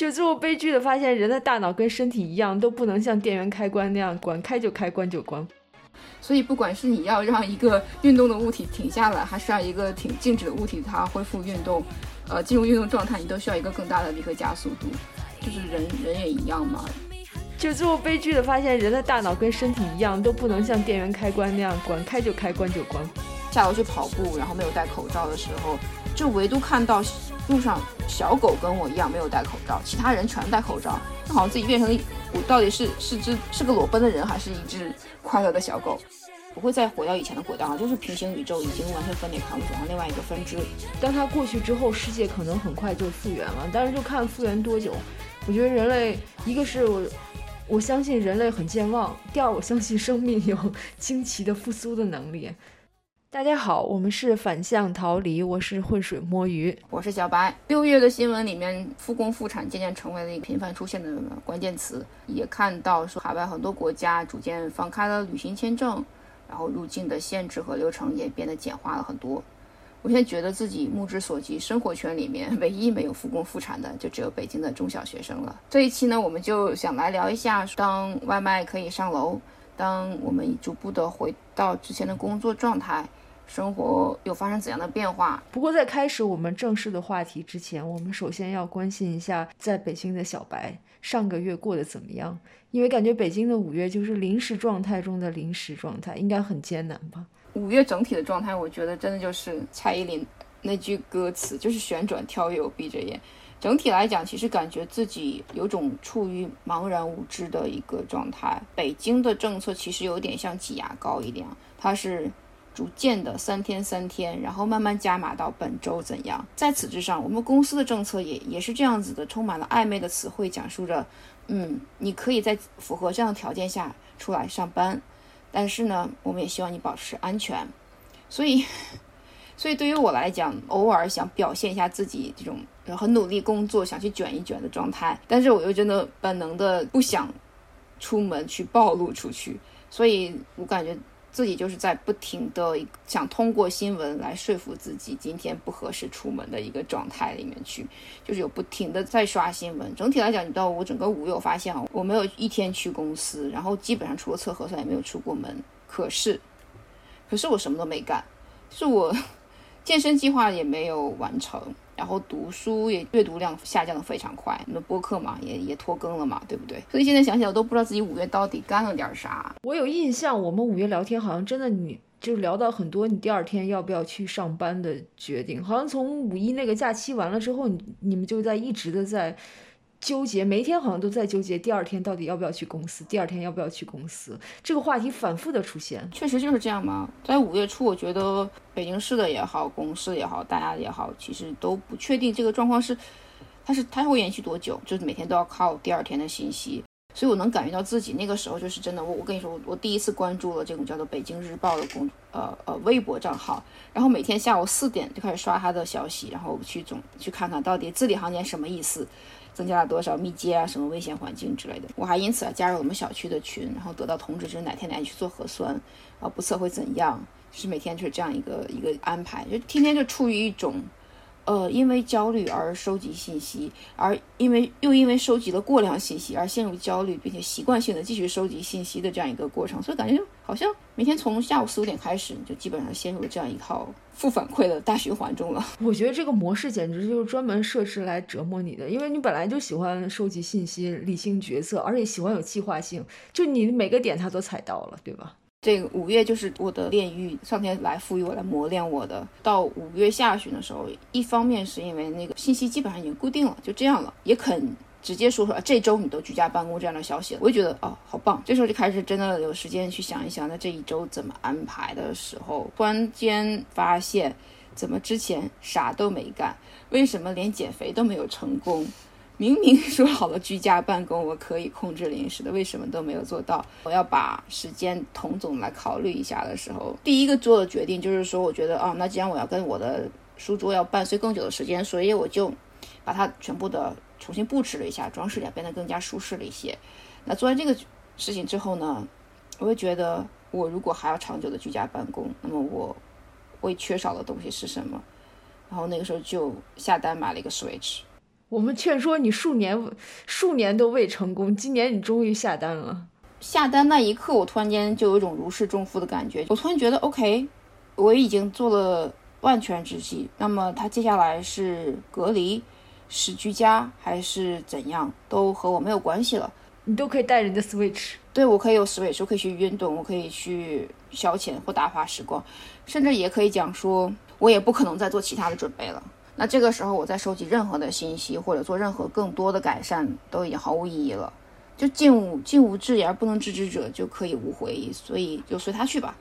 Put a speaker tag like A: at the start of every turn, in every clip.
A: 就最后悲剧的发现，人的大脑跟身体一样，都不能像电源开关那样，管开就开，关就关。
B: 所以，不管是你要让一个运动的物体停下来，还是让一个挺静止的物体它恢复运动，呃，进入运动状态，你都需要一个更大的离合加速度。就是人人也一样嘛。
A: 就最后悲剧的发现，人的大脑跟身体一样，都不能像电源开关那样，管开就开，关就关。
B: 下楼去跑步，然后没有戴口罩的时候，就唯独看到路上小狗跟我一样没有戴口罩，其他人全戴口罩，那好像自己变成了，我到底是是只是个裸奔的人，还是一只快乐的小狗？不会再回到以前的轨道了，就是平行宇宙已经完全分裂开，我走向另外一个分支。
A: 当它过去之后，世界可能很快就复原了，但是就看复原多久。我觉得人类，一个是我我相信人类很健忘，第二我相信生命有 惊奇的复苏的能力。大家好，我们是反向逃离，我是浑水摸鱼，
B: 我是小白。六月的新闻里面，复工复产渐渐成为了一个频繁出现的关键词，也看到说海外很多国家逐渐放开了旅行签证。然后入境的限制和流程也变得简化了很多。我现在觉得自己目之所及，生活圈里面唯一没有复工复产的，就只有北京的中小学生了。这一期呢，我们就想来聊一下，当外卖可以上楼，当我们逐步的回到之前的工作状态，生活有发生怎样的变化？
A: 不过在开始我们正式的话题之前，我们首先要关心一下在北京的小白上个月过得怎么样。因为感觉北京的五月就是临时状态中的临时状态，应该很艰难吧？
B: 五月整体的状态，我觉得真的就是蔡依林那句歌词，就是旋转跳跃，我闭着眼。整体来讲，其实感觉自己有种处于茫然无知的一个状态。北京的政策其实有点像挤牙膏一样，它是逐渐的三天三天，然后慢慢加码到本周怎样。在此之上，我们公司的政策也也是这样子的，充满了暧昧的词汇，讲述着。嗯，你可以在符合这样的条件下出来上班，但是呢，我们也希望你保持安全。所以，所以对于我来讲，偶尔想表现一下自己这种很努力工作、想去卷一卷的状态，但是我又真的本能的不想出门去暴露出去，所以我感觉。自己就是在不停的想通过新闻来说服自己今天不合适出门的一个状态里面去，就是有不停的在刷新闻。整体来讲，你到我整个五月，我发现啊，我没有一天去公司，然后基本上除了测核酸也没有出过门。可是，可是我什么都没干，是我 健身计划也没有完成。然后读书也阅读量下降的非常快，那播客嘛也也拖更了嘛，对不对？所以现在想起来我都不知道自己五月到底干了点啥。
A: 我有印象，我们五月聊天好像真的你就聊到很多你第二天要不要去上班的决定，好像从五一那个假期完了之后，你你们就在一直的在。纠结，每天好像都在纠结，第二天到底要不要去公司？第二天要不要去公司？这个话题反复的出现，
B: 确实就是这样吗？在五月初，我觉得北京市的也好，公司也好，大家也好，其实都不确定这个状况是，它是它会延续多久？就是每天都要靠第二天的信息，所以我能感觉到自己那个时候就是真的。我我跟你说，我我第一次关注了这种叫做北京日报的公呃呃微博账号，然后每天下午四点就开始刷他的消息，然后去总去看看到底字里行间什么意思。增加了多少密接啊，什么危险环境之类的。我还因此啊加入我们小区的群，然后得到通知，就是哪天哪天去做核酸，啊不测会怎样，是每天就是这样一个一个安排，就天天就处于一种。呃，因为焦虑而收集信息，而因为又因为收集了过量信息而陷入焦虑，并且习惯性的继续收集信息的这样一个过程，所以感觉就好像每天从下午四五点开始，你就基本上陷入了这样一套负反馈的大循环中了。
A: 我觉得这个模式简直就是专门设置来折磨你的，因为你本来就喜欢收集信息、理性决策，而且喜欢有计划性，就你每个点它都踩到了，对吧？
B: 这个五月就是我的炼狱，上天来赋予我来磨练我的。到五月下旬的时候，一方面是因为那个信息基本上已经固定了，就这样了，也肯直接说说这周你都居家办公这样的消息了，我就觉得哦，好棒。这时候就开始真的有时间去想一想，那这一周怎么安排的时候，突然间发现，怎么之前啥都没干，为什么连减肥都没有成功？明明说好了居家办公，我可以控制零食的，为什么都没有做到？我要把时间统总来考虑一下的时候，第一个做的决定就是说，我觉得啊，那既然我要跟我的书桌要伴随更久的时间，所以我就把它全部的重新布置了一下，装饰点变得更加舒适了一些。那做完这个事情之后呢，我会觉得，我如果还要长久的居家办公，那么我会缺少的东西是什么？然后那个时候就下单买了一个 Switch。
A: 我们劝说你数年，数年都未成功，今年你终于下单了。
B: 下单那一刻，我突然间就有一种如释重负的感觉。我突然觉得，OK，我已经做了万全之计。那么他接下来是隔离，是居家，还是怎样，都和我没有关系了。
A: 你都可以带着你的 Switch，
B: 对我可以有 Switch，我可以去运动，我可以去消遣或打发时光，甚至也可以讲说，我也不可能再做其他的准备了。那这个时候，我再收集任何的信息或者做任何更多的改善，都已经毫无意义了。就尽无尽无至言而不能知之者，就可以无回忆。所以就随他去吧。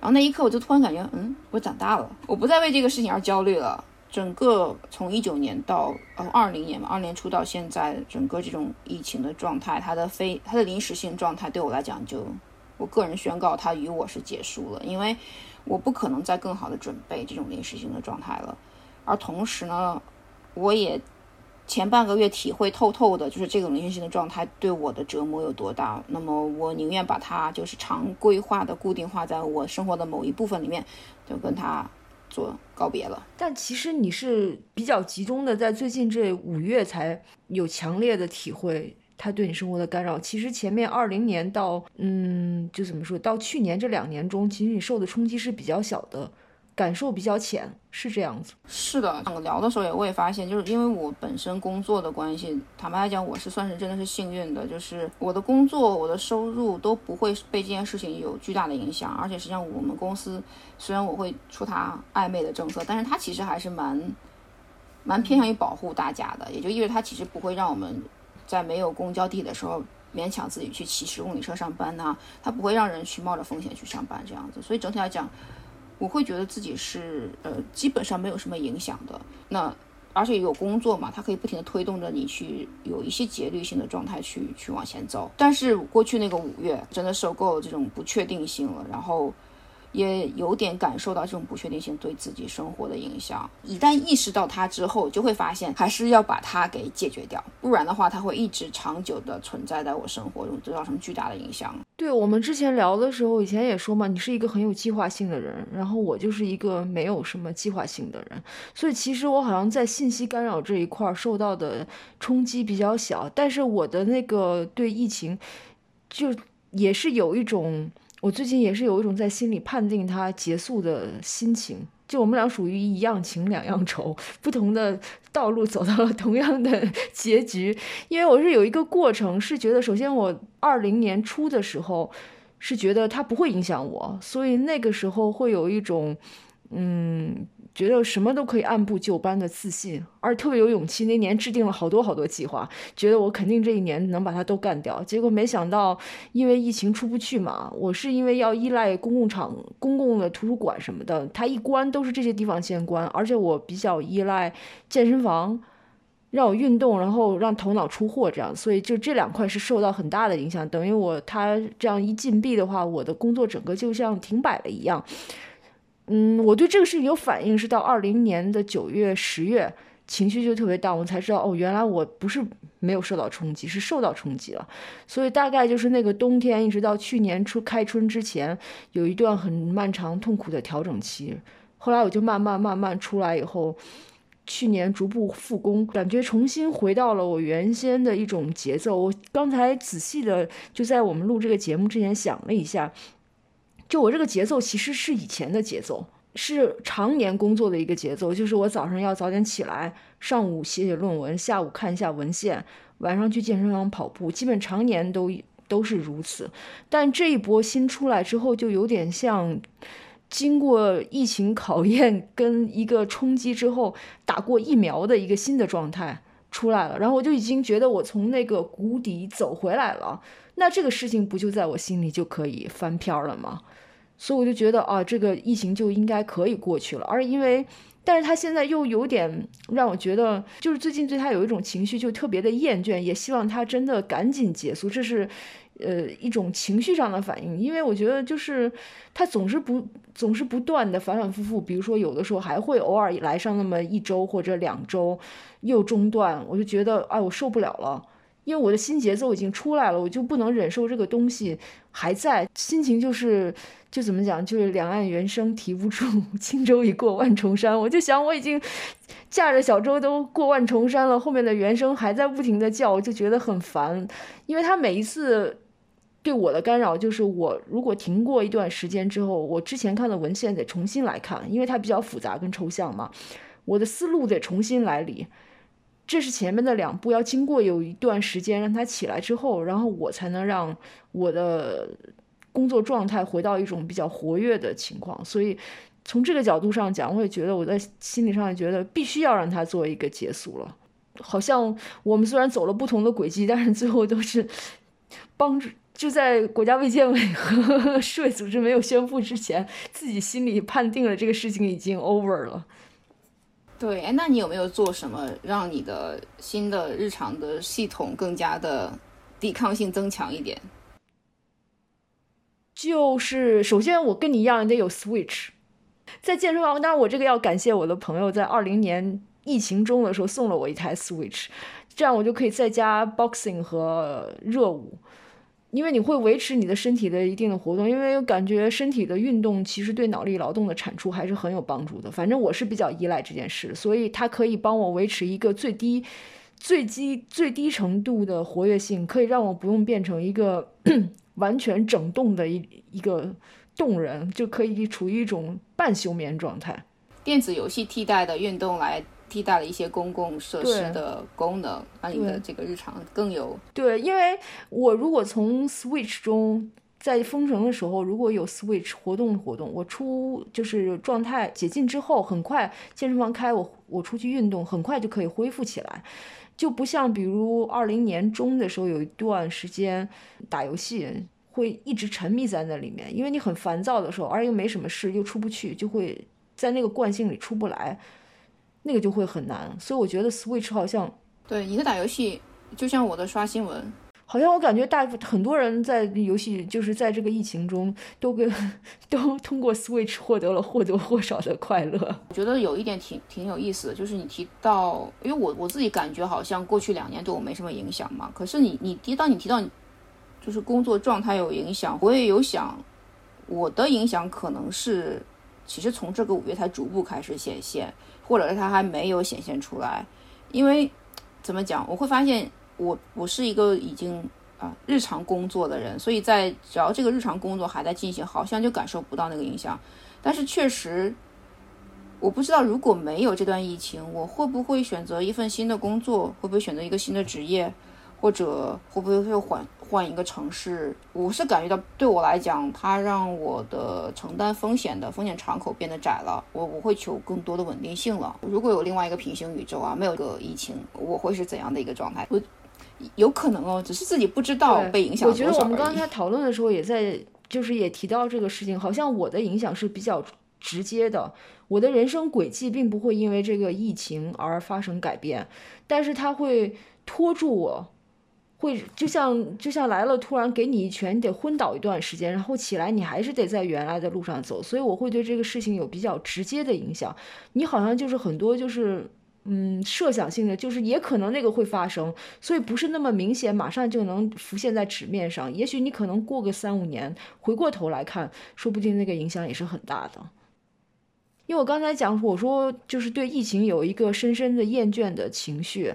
B: 然后那一刻，我就突然感觉，嗯，我长大了，我不再为这个事情而焦虑了。整个从一九年到呃二零年嘛，二年初到现在，整个这种疫情的状态，它的非它的临时性状态，对我来讲，就我个人宣告，它与我是结束了，因为我不可能再更好的准备这种临时性的状态了。而同时呢，我也前半个月体会透透的，就是这种临时性的状态对我的折磨有多大。那么我宁愿把它就是常规化的固定化在我生活的某一部分里面，就跟它做告别了。
A: 但其实你是比较集中的，在最近这五月才有强烈的体会，他对你生活的干扰。其实前面二零年到嗯，就怎么说到去年这两年中，其实你受的冲击是比较小的。感受比较浅，是这样子。
B: 是的，我聊的时候也我也发现，就是因为我本身工作的关系，坦白来讲，我是算是真的是幸运的，就是我的工作、我的收入都不会被这件事情有巨大的影响。而且实际上，我们公司虽然我会出他暧昧的政策，但是他其实还是蛮蛮偏向于保护大家的，也就意味着他其实不会让我们在没有公交地的时候勉强自己去骑十公里车上班呐，他不会让人去冒着风险去上班这样子。所以整体来讲。我会觉得自己是呃基本上没有什么影响的，那而且有工作嘛，它可以不停的推动着你去有一些节律性的状态去去往前走。但是过去那个五月真的受够了这种不确定性了，然后。也有点感受到这种不确定性对自己生活的影响。一旦意识到它之后，就会发现还是要把它给解决掉，不然的话，它会一直长久的存在在我生活中，造成巨大的影响。
A: 对我们之前聊的时候，以前也说嘛，你是一个很有计划性的人，然后我就是一个没有什么计划性的人，所以其实我好像在信息干扰这一块受到的冲击比较小，但是我的那个对疫情，就也是有一种。我最近也是有一种在心里判定它结束的心情，就我们俩属于一样情两样愁，不同的道路走到了同样的结局。因为我是有一个过程，是觉得首先我二零年初的时候是觉得它不会影响我，所以那个时候会有一种嗯。觉得什么都可以按部就班的自信，而特别有勇气。那年制定了好多好多计划，觉得我肯定这一年能把它都干掉。结果没想到，因为疫情出不去嘛，我是因为要依赖公共场、公共的图书馆什么的，它一关都是这些地方先关。而且我比较依赖健身房，让我运动，然后让头脑出货这样，所以就这两块是受到很大的影响。等于我它这样一禁闭的话，我的工作整个就像停摆了一样。嗯，我对这个事情有反应是到二零年的九月、十月，情绪就特别大，我才知道哦，原来我不是没有受到冲击，是受到冲击了。所以大概就是那个冬天，一直到去年初开春之前，有一段很漫长、痛苦的调整期。后来我就慢慢、慢慢出来以后，去年逐步复工，感觉重新回到了我原先的一种节奏。我刚才仔细的就在我们录这个节目之前想了一下。就我这个节奏其实是以前的节奏，是常年工作的一个节奏。就是我早上要早点起来，上午写写论文，下午看一下文献，晚上去健身房跑步，基本常年都都是如此。但这一波新出来之后，就有点像经过疫情考验跟一个冲击之后打过疫苗的一个新的状态出来了。然后我就已经觉得我从那个谷底走回来了。那这个事情不就在我心里就可以翻篇了吗？所以我就觉得啊，这个疫情就应该可以过去了。而因为，但是他现在又有点让我觉得，就是最近对他有一种情绪，就特别的厌倦，也希望他真的赶紧结束。这是，呃，一种情绪上的反应。因为我觉得，就是他总是不总是不断的反反复复，比如说有的时候还会偶尔来上那么一周或者两周，又中断，我就觉得，哎，我受不了了。因为我的新节奏已经出来了，我就不能忍受这个东西还在，心情就是就怎么讲，就是两岸猿声啼不住，轻舟已过万重山。我就想，我已经驾着小舟都过万重山了，后面的猿声还在不停的叫，我就觉得很烦，因为他每一次对我的干扰，就是我如果停过一段时间之后，我之前看的文献得重新来看，因为它比较复杂跟抽象嘛，我的思路得重新来理。这是前面的两步，要经过有一段时间让它起来之后，然后我才能让我的工作状态回到一种比较活跃的情况。所以从这个角度上讲，我也觉得我在心理上也觉得必须要让它做一个结束了。好像我们虽然走了不同的轨迹，但是最后都是帮助就在国家卫健委和世卫组织没有宣布之前，自己心里判定了这个事情已经 over 了。
B: 对，那你有没有做什么让你的新的日常的系统更加的抵抗性增强一点？
A: 就是首先，我跟你一样得有 Switch，在健身房。当然，我这个要感谢我的朋友，在二零年疫情中的时候送了我一台 Switch，这样我就可以在家 boxing 和热舞。因为你会维持你的身体的一定的活动，因为感觉身体的运动其实对脑力劳动的产出还是很有帮助的。反正我是比较依赖这件事，所以它可以帮我维持一个最低、最低、最低程度的活跃性，可以让我不用变成一个完全整动的一一个动人，就可以处于一种半休眠状态。
B: 电子游戏替代的运动来。替代了一些公共设施的功能，让你的这个日常更有
A: 对。因为我如果从 Switch 中在封城的时候，如果有 Switch 活动活动，我出就是状态解禁之后，很快健身房开，我我出去运动，很快就可以恢复起来，就不像比如二零年中的时候有一段时间打游戏会一直沉迷在那里面，因为你很烦躁的时候，而又没什么事，又出不去，就会在那个惯性里出不来。那个就会很难，所以我觉得 Switch 好像
B: 对一个打游戏，就像我的刷新闻，
A: 好像我感觉大很多人在游戏就是在这个疫情中都跟 都通过 Switch 获得了或多或少的快乐。
B: 我觉得有一点挺挺有意思的，就是你提到，因为我我自己感觉好像过去两年对我没什么影响嘛，可是你你提到你提到就是工作状态有影响，我也有想我的影响可能是其实从这个五月才逐步开始显现。或者是它还没有显现出来，因为怎么讲，我会发现我我是一个已经啊日常工作的人，所以在只要这个日常工作还在进行，好像就感受不到那个影响。但是确实，我不知道如果没有这段疫情，我会不会选择一份新的工作，会不会选择一个新的职业，或者会不会又换？换一个城市，我是感觉到对我来讲，它让我的承担风险的风险敞口变得窄了。我我会求更多的稳定性了。如果有另外一个平行宇宙啊，没有个疫情，我会是怎样的一个状态？我有可能哦，只是自己不知道被影响。
A: 我觉得我们刚才讨论的时候也在，就是也提到这个事情，好像我的影响是比较直接的。我的人生轨迹并不会因为这个疫情而发生改变，但是它会拖住我。会就像就像来了，突然给你一拳，你得昏倒一段时间，然后起来，你还是得在原来的路上走。所以我会对这个事情有比较直接的影响。你好像就是很多就是嗯设想性的，就是也可能那个会发生，所以不是那么明显，马上就能浮现在纸面上。也许你可能过个三五年，回过头来看，说不定那个影响也是很大的。因为我刚才讲，我说就是对疫情有一个深深的厌倦的情绪。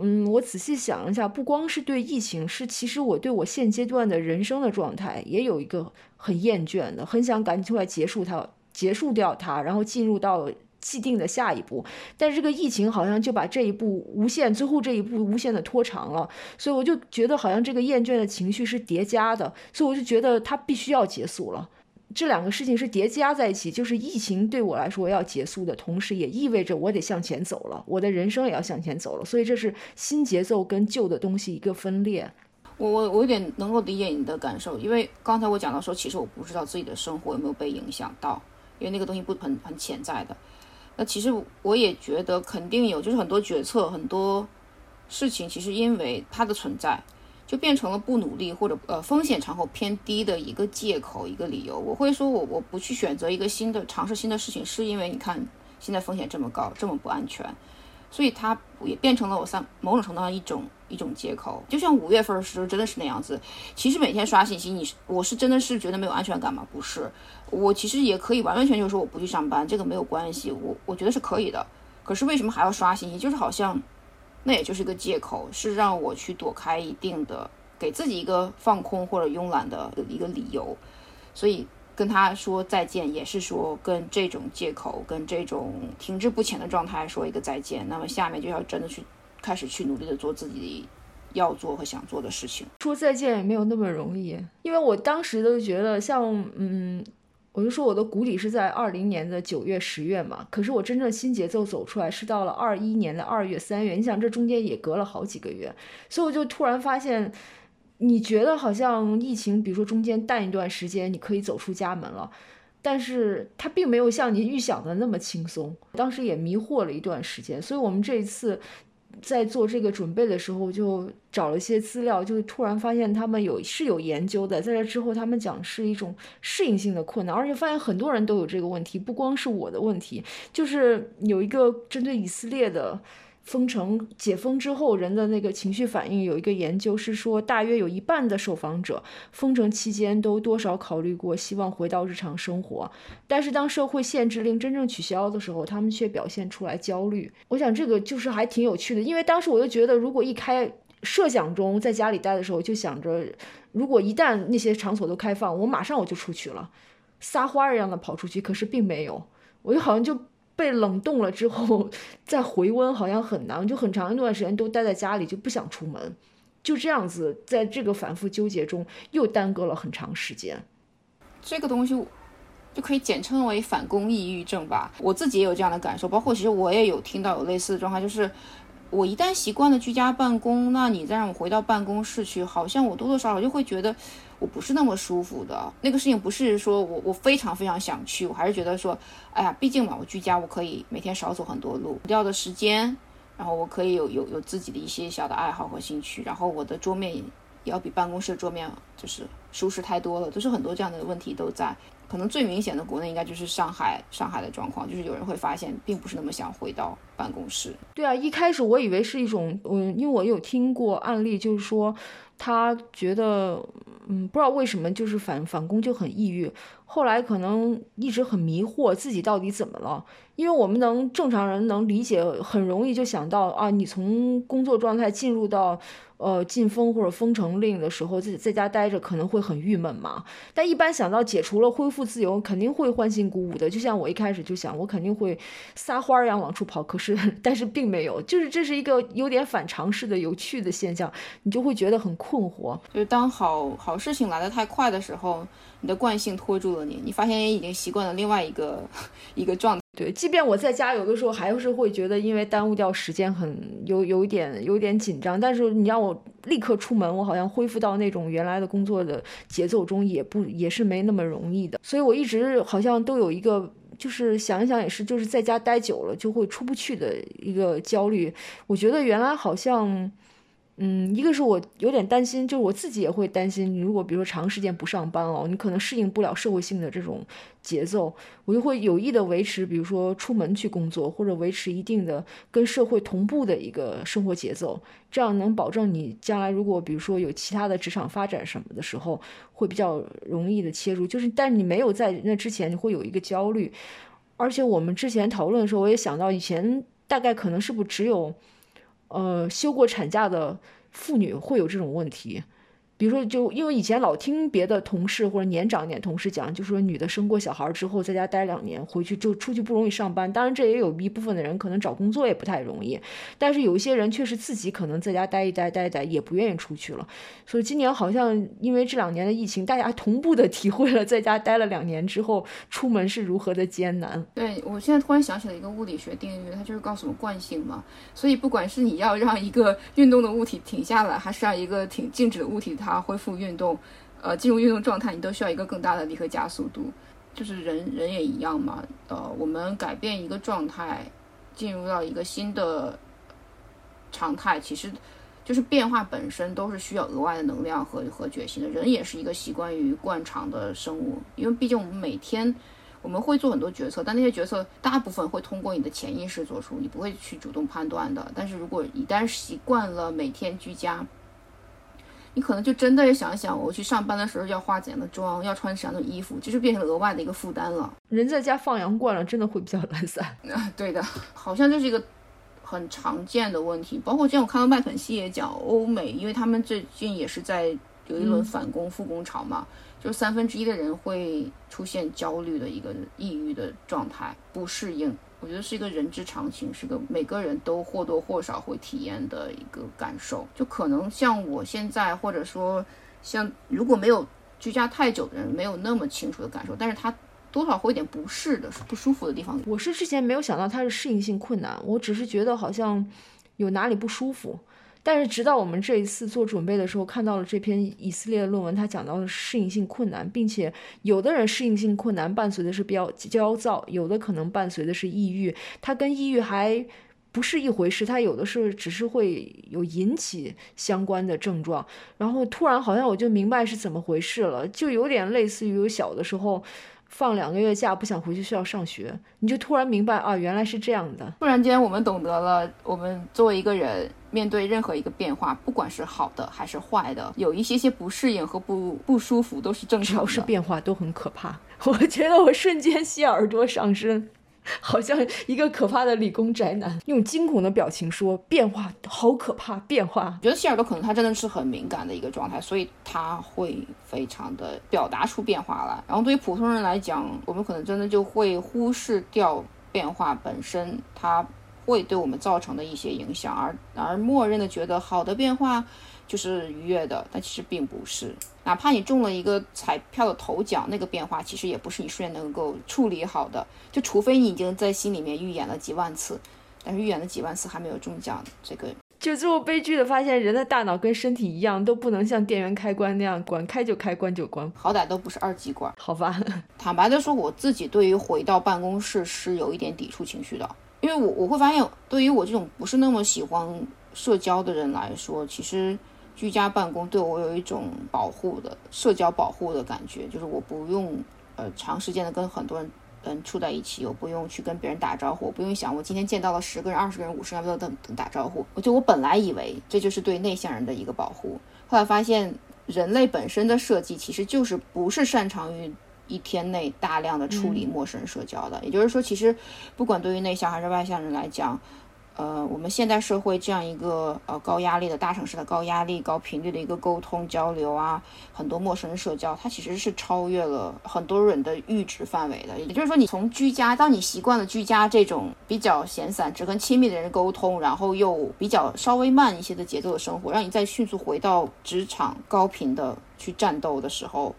A: 嗯，我仔细想一下，不光是对疫情，是其实我对我现阶段的人生的状态也有一个很厌倦的，很想赶紧出来结束它，结束掉它，然后进入到既定的下一步。但是这个疫情好像就把这一步无限，最后这一步无限的拖长了，所以我就觉得好像这个厌倦的情绪是叠加的，所以我就觉得它必须要结束了。这两个事情是叠加在一起，就是疫情对我来说要结束的同时，也意味着我得向前走了，我的人生也要向前走了。所以这是新节奏跟旧的东西一个分裂。
B: 我我我有点能够理解你的感受，因为刚才我讲到说，其实我不知道自己的生活有没有被影响到，因为那个东西不很很潜在的。那其实我也觉得肯定有，就是很多决策很多事情，其实因为它的存在。就变成了不努力或者呃风险敞口偏低的一个借口一个理由。我会说，我我不去选择一个新的尝试新的事情，是因为你看现在风险这么高，这么不安全。所以它也变成了我三某种程度上一种一种借口。就像五月份的时候真的是那样子。其实每天刷信息，你是我是真的是觉得没有安全感吗？不是，我其实也可以完完全全说我不去上班，这个没有关系，我我觉得是可以的。可是为什么还要刷信息？就是好像那也就是个借口，是让我去躲开一定的，给自己一个放空或者慵懒的一个理由。所以。跟他说再见，也是说跟这种借口、跟这种停滞不前的状态说一个再见。那么下面就要真的去开始去努力的做自己要做和想做的事情。
A: 说再见也没有那么容易，因为我当时都觉得，像嗯，我就说我的谷底是在二零年的九月、十月嘛。可是我真正新节奏走出来是到了二一年的二月、三月。你想，这中间也隔了好几个月，所以我就突然发现。你觉得好像疫情，比如说中间淡一段时间，你可以走出家门了，但是它并没有像你预想的那么轻松。当时也迷惑了一段时间，所以我们这一次在做这个准备的时候，就找了一些资料，就突然发现他们有是有研究的。在这之后，他们讲是一种适应性的困难，而且发现很多人都有这个问题，不光是我的问题，就是有一个针对以色列的。封城解封之后，人的那个情绪反应有一个研究是说，大约有一半的受访者封城期间都多少考虑过希望回到日常生活，但是当社会限制令真正取消的时候，他们却表现出来焦虑。我想这个就是还挺有趣的，因为当时我就觉得，如果一开设想中在家里待的时候，就想着如果一旦那些场所都开放，我马上我就出去了，撒花一样的跑出去，可是并没有，我就好像就。被冷冻了之后再回温好像很难，就很长一段时间都待在家里就不想出门，就这样子在这个反复纠结中又耽搁了很长时间。
B: 这个东西就可以简称为反攻抑郁症吧。我自己也有这样的感受，包括其实我也有听到有类似的状况，就是。我一旦习惯了居家办公，那你再让我回到办公室去，好像我多多少少就会觉得我不是那么舒服的。那个事情不是说我我非常非常想去，我还是觉得说，哎呀，毕竟嘛，我居家我可以每天少走很多路，掉的时间，然后我可以有有有自己的一些小的爱好和兴趣，然后我的桌面也要比办公室桌面就是舒适太多了，就是很多这样的问题都在。可能最明显的国内应该就是上海，上海的状况就是有人会发现，并不是那么想回到办公室。
A: 对啊，一开始我以为是一种，嗯，因为我有听过案例，就是说他觉得，嗯，不知道为什么就是反反攻就很抑郁，后来可能一直很迷惑自己到底怎么了。因为我们能正常人能理解，很容易就想到啊，你从工作状态进入到。呃，禁封或者封城令的时候，自己在家待着可能会很郁闷嘛。但一般想到解除了、恢复自由，肯定会欢欣鼓舞的。就像我一开始就想，我肯定会撒欢儿一样往出跑。可是，但是并没有，就是这是一个有点反常识的有趣的现象，你就会觉得很困惑。
B: 就是当好好事情来得太快的时候，你的惯性拖住了你，你发现也已经习惯了另外一个 一个状态。
A: 对，即便我在家，有的时候还是会觉得，因为耽误掉时间，很有有一点有点紧张。但是你让我立刻出门，我好像恢复到那种原来的工作的节奏中，也不也是没那么容易的。所以我一直好像都有一个，就是想一想也是，就是在家待久了就会出不去的一个焦虑。我觉得原来好像。嗯，一个是我有点担心，就是我自己也会担心，你如果比如说长时间不上班哦，你可能适应不了社会性的这种节奏，我就会有意的维持，比如说出门去工作，或者维持一定的跟社会同步的一个生活节奏，这样能保证你将来如果比如说有其他的职场发展什么的时候，会比较容易的切入。就是，但你没有在那之前，你会有一个焦虑，而且我们之前讨论的时候，我也想到以前大概可能是不是只有。呃，休过产假的妇女会有这种问题。比如说，就因为以前老听别的同事或者年长一点同事讲，就说女的生过小孩之后在家待两年，回去就出去不容易上班。当然，这也有一部分的人可能找工作也不太容易。但是有一些人确实自己可能在家待一待待一待，也不愿意出去了。所以今年好像因为这两年的疫情，大家同步的体会了在家待了两年之后出门是如何的艰难。
B: 对我现在突然想起了一个物理学定律，它就是告诉我们惯性嘛。所以不管是你要让一个运动的物体停下来，还是让一个挺静止的物体它。啊，恢复运动，呃，进入运动状态，你都需要一个更大的力和加速度。就是人人也一样嘛，呃，我们改变一个状态，进入到一个新的常态，其实就是变化本身都是需要额外的能量和和决心的。人也是一个习惯于惯常的生物，因为毕竟我们每天我们会做很多决策，但那些决策大部分会通过你的潜意识做出，你不会去主动判断的。但是如果一旦习惯了每天居家，你可能就真的要想想，我去上班的时候要化怎样的妆，要穿什么样的衣服，这就变成额外的一个负担了。
A: 人在家放羊惯了，真的会比较懒散。
B: 啊，对的，好像这是一个很常见的问题。包括之前我看到麦肯锡也讲，欧美，因为他们最近也是在有一轮反攻复工潮嘛，就是三分之一的人会出现焦虑的一个抑郁的状态，不适应。我觉得是一个人之常情，是个每个人都或多或少会体验的一个感受。就可能像我现在，或者说像如果没有居家太久的人，没有那么清楚的感受，但是他多少会有点不适的、不舒服的地方。
A: 我是之前没有想到它是适应性困难，我只是觉得好像有哪里不舒服。但是直到我们这一次做准备的时候，看到了这篇以色列的论文，它讲到了适应性困难，并且有的人适应性困难伴随的是比较焦躁，有的可能伴随的是抑郁，它跟抑郁还不是一回事，它有的是只是会有引起相关的症状，然后突然好像我就明白是怎么回事了，就有点类似于我小的时候。放两个月假不想回去学校上学，你就突然明白啊，原来是这样的。
B: 突然间，我们懂得了，我们作为一个人，面对任何一个变化，不管是好的还是坏的，有一些些不适应和不不舒服都是正常的。只
A: 要是变化都很可怕。我觉得我瞬间吸耳朵上身。好像一个可怕的理工宅男，用惊恐的表情说：“变化好可怕，变化。”
B: 我觉得希尔多可能他真的是很敏感的一个状态，所以他会非常的表达出变化来。然后对于普通人来讲，我们可能真的就会忽视掉变化本身，它会对我们造成的一些影响，而而默认的觉得好的变化。就是愉悦的，但其实并不是。哪怕你中了一个彩票的头奖，那个变化其实也不是你瞬间能够处理好的。就除非你已经在心里面预演了几万次，但是预演了几万次还没有中奖，这个
A: 就最后悲剧的发现，人的大脑跟身体一样，都不能像电源开关那样关开就开，关就关，
B: 好歹都不是二极管。
A: 好吧，
B: 坦白的说，我自己对于回到办公室是有一点抵触情绪的，因为我我会发现，对于我这种不是那么喜欢社交的人来说，其实。居家办公对我有一种保护的社交保护的感觉，就是我不用呃长时间的跟很多人嗯处在一起，我不用去跟别人打招呼，我不用想我今天见到了十个人、二十个人、五十个人要等等打招呼。我就我本来以为这就是对内向人的一个保护，后来发现人类本身的设计其实就是不是擅长于一天内大量的处理陌生人社交的。也就是说，其实不管对于内向还是外向人来讲。呃，我们现代社会这样一个呃高压力的大城市的高压力、高频率的一个沟通交流啊，很多陌生人社交，它其实是超越了很多人的阈值范围的。也就是说，你从居家，当你习惯了居家这种比较闲散、只跟亲密的人沟通，然后又比较稍微慢一些的节奏的生活，让你再迅速回到职场高频的去战斗的时候，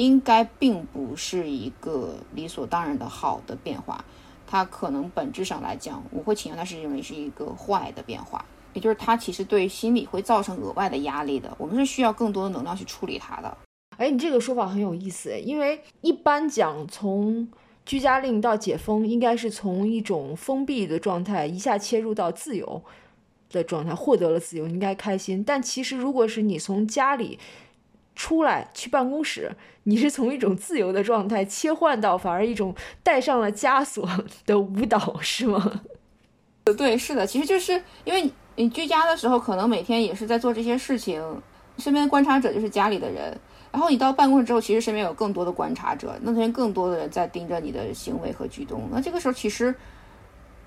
B: 应该并不是一个理所当然的好的变化。它可能本质上来讲，我会倾向它是认为是一个坏的变化，也就是它其实对心理会造成额外的压力的。我们是需要更多的能量去处理它的。
A: 哎，你这个说法很有意思，因为一般讲从居家令到解封，应该是从一种封闭的状态一下切入到自由的状态，获得了自由，应该开心。但其实如果是你从家里，出来去办公室，你是从一种自由的状态切换到反而一种带上了枷锁的舞蹈，是吗？
B: 对，是的，其实就是因为你居家的时候，可能每天也是在做这些事情，身边的观察者就是家里的人，然后你到办公室之后，其实身边有更多的观察者，那天更多的人在盯着你的行为和举动，那这个时候其实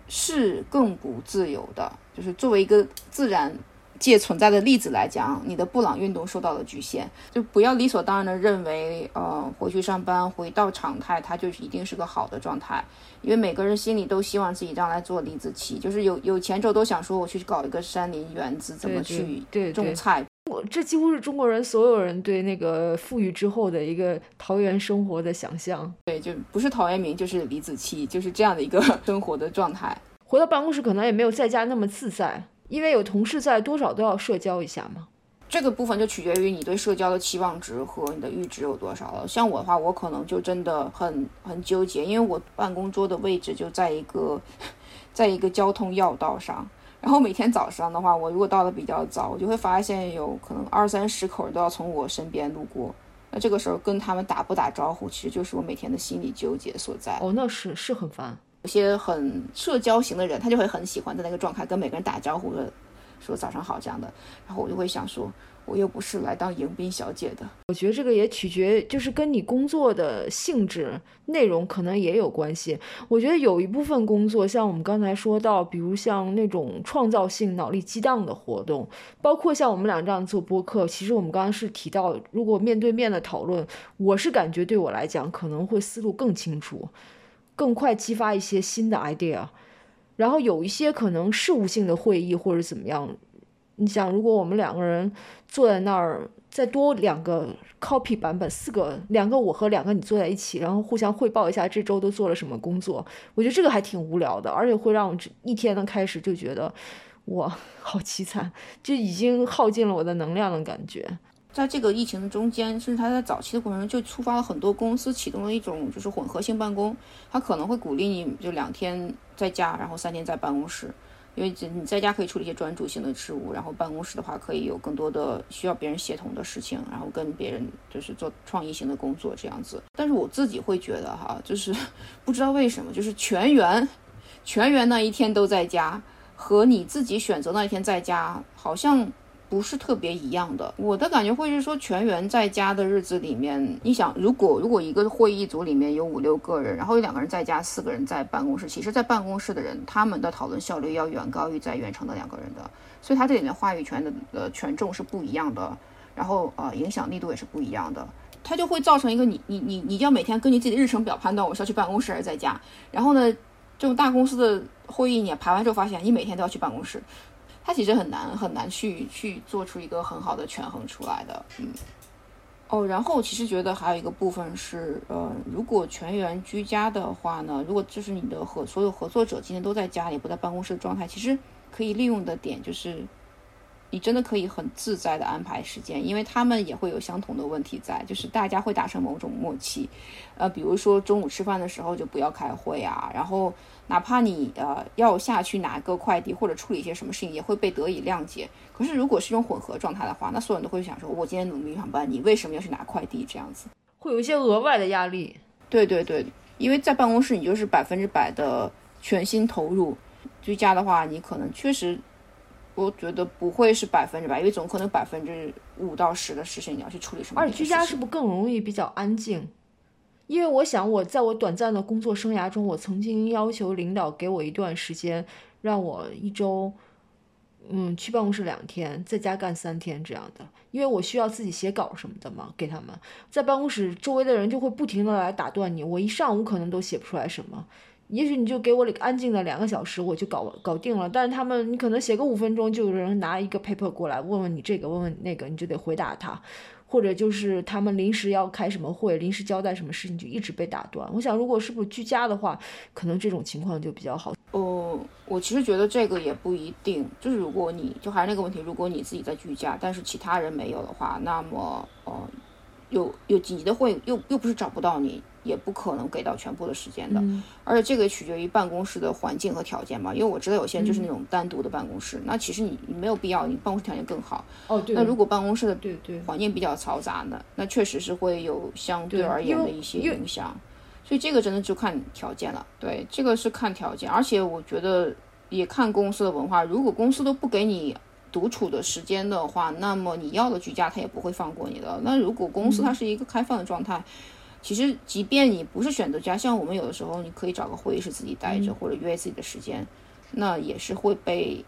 B: 是更不自由的，就是作为一个自然。借存在的例子来讲，你的布朗运动受到了局限，就不要理所当然的认为，呃，回去上班回到常态，它就一定是个好的状态。因为每个人心里都希望自己将来做李子柒，就是有有钱之后都想说，我去搞一个山林园子，怎么去种菜。
A: 我这几乎是中国人所有人对那个富裕之后的一个桃园生活的想象。
B: 对，就不是陶渊明，就是李子柒，就是这样的一个 生活的状态。
A: 回到办公室可能也没有在家那么自在。因为有同事在，多少都要社交一下嘛。
B: 这个部分就取决于你对社交的期望值和你的阈值有多少了。像我的话，我可能就真的很很纠结，因为我办公桌的位置就在一个，在一个交通要道上。然后每天早上的话，我如果到的比较早，我就会发现有可能二三十口都要从我身边路过。那这个时候跟他们打不打招呼，其实就是我每天的心理纠结所在。
A: 哦，那是是很烦。
B: 有些很社交型的人，他就会很喜欢在那个状态跟每个人打招呼的，说早上好这样的。然后我就会想说。我又不是来当迎宾小姐的。
A: 我觉得这个也取决，就是跟你工作的性质、内容可能也有关系。我觉得有一部分工作，像我们刚才说到，比如像那种创造性、脑力激荡的活动，包括像我们俩这样做播客，其实我们刚刚是提到，如果面对面的讨论，我是感觉对我来讲可能会思路更清楚，更快激发一些新的 idea。然后有一些可能事务性的会议或者怎么样。你想，如果我们两个人坐在那儿，再多两个 copy 版本，四个，两个我和两个你坐在一起，然后互相汇报一下这周都做了什么工作，我觉得这个还挺无聊的，而且会让我一天的开始就觉得哇，好凄惨，就已经耗尽了我的能量的感觉。
B: 在这个疫情的中间，甚至他在早期的过程中就触发了很多公司启动了一种就是混合性办公，他可能会鼓励你就两天在家，然后三天在办公室。因为你在家可以处理一些专注性的事务，然后办公室的话可以有更多的需要别人协同的事情，然后跟别人就是做创意型的工作这样子。但是我自己会觉得哈，就是 不知道为什么，就是全员全员那一天都在家，和你自己选择那一天在家，好像。不是特别一样的，我的感觉会是说，全员在家的日子里面，你想，如果如果一个会议组里面有五六个人，然后有两个人在家，四个人在办公室，其实，在办公室的人，他们的讨论效率要远高于在远程的两个人的，所以他这里面话语权的呃权重是不一样的，然后呃影响力度也是不一样的，它就会造成一个你你你你要每天根据自己的日程表判断我是要去办公室还是在家，然后呢，这种大公司的会议你排完之后发现你每天都要去办公室。它其实很难很难去去做出一个很好的权衡出来的，嗯，哦，然后其实觉得还有一个部分是，呃，如果全员居家的话呢，如果就是你的合所有合作者今天都在家里不在办公室的状态，其实可以利用的点就是。你真的可以很自在的安排时间，因为他们也会有相同的问题在，就是大家会达成某种默契，呃，比如说中午吃饭的时候就不要开会啊，然后哪怕你呃要下去拿个快递或者处理一些什么事情，也会被得以谅解。可是如果是一种混合状态的话，那所有人都会想说，我今天努力上班，你为什么要去拿快递？这样子
A: 会有一些额外的压力。
B: 对对对，因为在办公室你就是百分之百的全心投入，居家的话你可能确实。我觉得不会是百分之百，因为总可能百分之五到十的事情你要去处理什么。
A: 而且居家是不是更容易比较安静？因为我想我在我短暂的工作生涯中，我曾经要求领导给我一段时间，让我一周，嗯，去办公室两天，在家干三天这样的，因为我需要自己写稿什么的嘛，给他们在办公室周围的人就会不停的来打断你，我一上午可能都写不出来什么。也许你就给我安静的两个小时，我就搞搞定了。但是他们，你可能写个五分钟，就有人拿一个 paper 过来问问你这个，问问那个，你就得回答他。或者就是他们临时要开什么会，临时交代什么事情，就一直被打断。我想，如果是不是居家的话，可能这种情况就比较好。
B: 哦，我其实觉得这个也不一定。就是如果你就还是那个问题，如果你自己在居家，但是其他人没有的话，那么呃，有有紧急的会，又又不是找不到你。也不可能给到全部的时间的，而且这个取决于办公室的环境和条件嘛。因为我知道有些人就是那种单独的办公室，那其实你你没有必要，你办公室条件更好。
A: 哦，对。
B: 那如果办公室的
A: 对对
B: 环境比较嘈杂呢，那确实是会有相对而言的一些影响。所以这个真的就看条件了。对，这个是看条件，而且我觉得也看公司的文化。如果公司都不给你独处的时间的话，那么你要的居家他也不会放过你的。那如果公司它是一个开放的状态。其实，即便你不是选择家，像我们有的时候，你可以找个会议室自己待着，或者约自己的时间，那也是会被，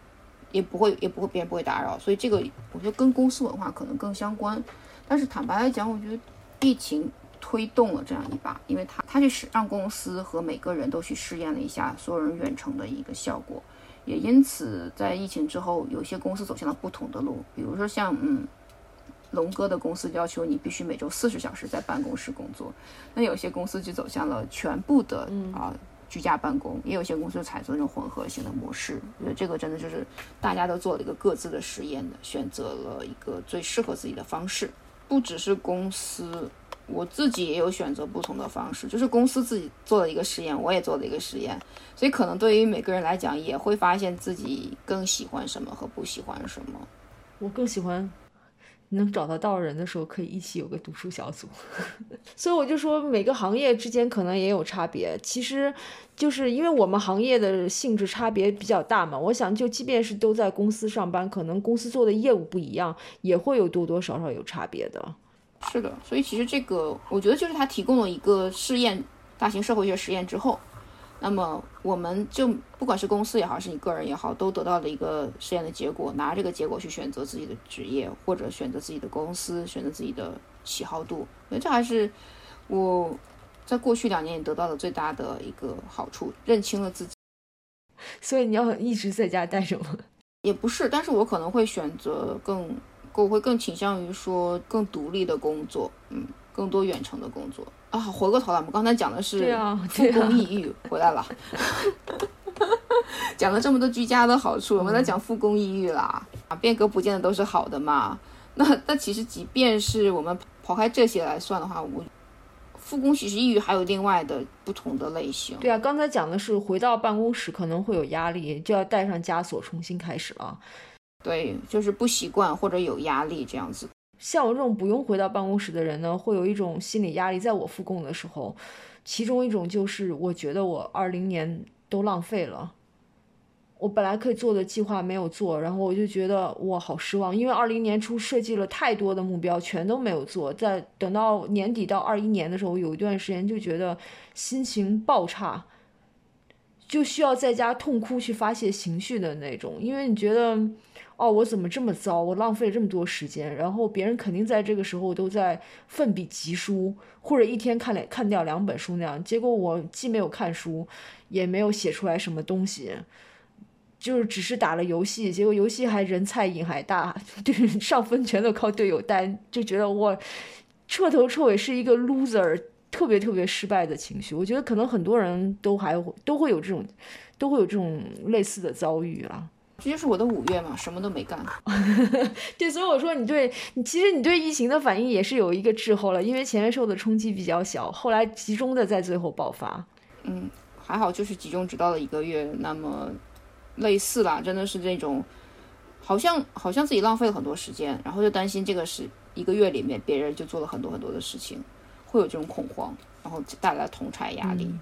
B: 也不会，也不会别人不会打扰。所以这个，我觉得跟公司文化可能更相关。但是坦白来讲，我觉得疫情推动了这样一把，因为它它去让公司和每个人都去试验了一下所有人远程的一个效果，也因此在疫情之后，有些公司走向了不同的路，比如说像嗯。龙哥的公司要求你必须每周四十小时在办公室工作，那有些公司就走向了全部的啊居家办公，也有些公司采用那种混合型的模式。我觉得这个真的就是大家都做了一个各自的实验的，选择了一个最适合自己的方式。不只是公司，我自己也有选择不同的方式，就是公司自己做了一个实验，我也做了一个实验，所以可能对于每个人来讲，也会发现自己更喜欢什么和不喜欢什么。
A: 我更喜欢。能找得到人的时候，可以一起有个读书小组。所以我就说，每个行业之间可能也有差别。其实，就是因为我们行业的性质差别比较大嘛。我想，就即便是都在公司上班，可能公司做的业务不一样，也会有多多少少有差别的。
B: 是的，所以其实这个，我觉得就是他提供了一个试验，大型社会学实验之后。那么，我们就不管是公司也好，是你个人也好，都得到了一个实验的结果，拿这个结果去选择自己的职业，或者选择自己的公司，选择自己的喜好度。我觉得这还是我在过去两年得到的最大的一个好处，认清了自己。
A: 所以你要一直在家待着吗？
B: 也不是，但是我可能会选择更，我会更倾向于说更独立的工作，嗯，更多远程的工作。啊，回过头来，我们刚才讲的是复工抑郁回来了，讲了这么多居家的好处，我们来讲复工抑郁啦。啊，变革不见得都是好的嘛。那那其实，即便是我们抛开这些来算的话，我复工其实抑郁还有另外的不同的类型。
A: 对啊，刚才讲的是回到办公室可能会有压力，就要带上枷锁重新开始了。
B: 对，就是不习惯或者有压力这样子。
A: 像我这种不用回到办公室的人呢，会有一种心理压力。在我复工的时候，其中一种就是我觉得我二零年都浪费了，我本来可以做的计划没有做，然后我就觉得我好失望，因为二零年初设计了太多的目标，全都没有做。在等到年底到二一年的时候，有一段时间就觉得心情爆差，就需要在家痛哭去发泄情绪的那种，因为你觉得。哦，我怎么这么糟？我浪费了这么多时间，然后别人肯定在这个时候都在奋笔疾书，或者一天看两看掉两本书那样。结果我既没有看书，也没有写出来什么东西，就是只是打了游戏。结果游戏还人菜瘾还大，对上分全都靠队友带，就觉得我彻头彻尾是一个 loser，特别特别失败的情绪。我觉得可能很多人都还都会有这种，都会有这种类似的遭遇啊。
B: 这就是我的五月嘛，什么都没干。
A: 对，所以我说你对你其实你对疫情的反应也是有一个滞后了，因为前面受的冲击比较小，后来集中的在最后爆发。
B: 嗯，还好就是集中只到了一个月，那么类似啦，真的是这种，好像好像自己浪费了很多时间，然后就担心这个是一个月里面别人就做了很多很多的事情，会有这种恐慌，然后带来同柴压力。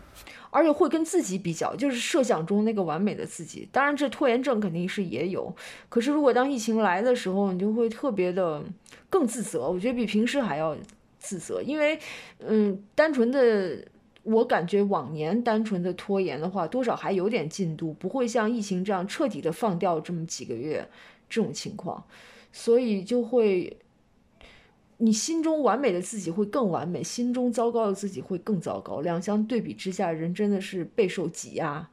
A: 而且会跟自己比较，就是设想中那个完美的自己。当然，这拖延症肯定是也有。可是，如果当疫情来的时候，你就会特别的更自责。我觉得比平时还要自责，因为，嗯，单纯的我感觉往年单纯的拖延的话，多少还有点进度，不会像疫情这样彻底的放掉这么几个月这种情况，所以就会。你心中完美的自己会更完美，心中糟糕的自己会更糟糕。两相对比之下，人真的是备受挤压。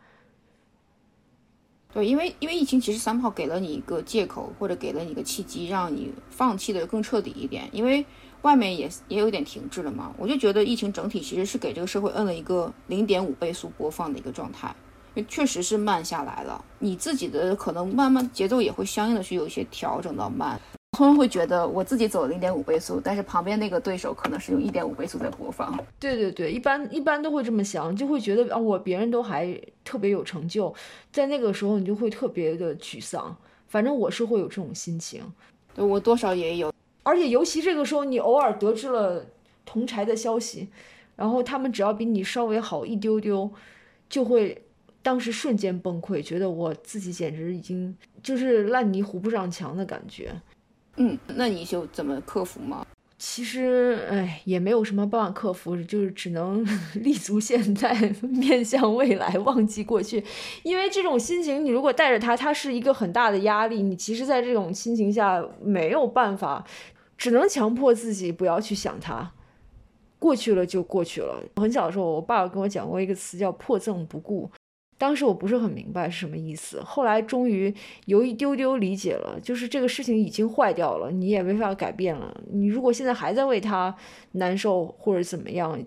B: 对，因为因为疫情其实三炮给了你一个借口，或者给了你一个契机，让你放弃的更彻底一点。因为外面也也有点停滞了嘛，我就觉得疫情整体其实是给这个社会摁了一个零点五倍速播放的一个状态，因为确实是慢下来了。你自己的可能慢慢节奏也会相应的去有一些调整到慢。他们会觉得我自己走零点五倍速，但是旁边那个对手可能是用一点五倍速在播放。
A: 对对对，一般一般都会这么想，就会觉得啊，我别人都还特别有成就，在那个时候你就会特别的沮丧。反正我是会有这种心情，
B: 对我多少也有。
A: 而且尤其这个时候，你偶尔得知了同柴的消息，然后他们只要比你稍微好一丢丢，就会当时瞬间崩溃，觉得我自己简直已经就是烂泥糊不上墙的感觉。
B: 嗯，那你就怎么克服吗？
A: 其实，哎，也没有什么办法克服，就是只能 立足现在，面向未来，忘记过去。因为这种心情，你如果带着它，它是一个很大的压力。你其实，在这种心情下没有办法，只能强迫自己不要去想它。过去了就过去了。很小的时候，我爸爸跟我讲过一个词，叫“破赠不顾”。当时我不是很明白是什么意思，后来终于有一丢丢理解了，就是这个事情已经坏掉了，你也没法改变了。你如果现在还在为他难受或者怎么样，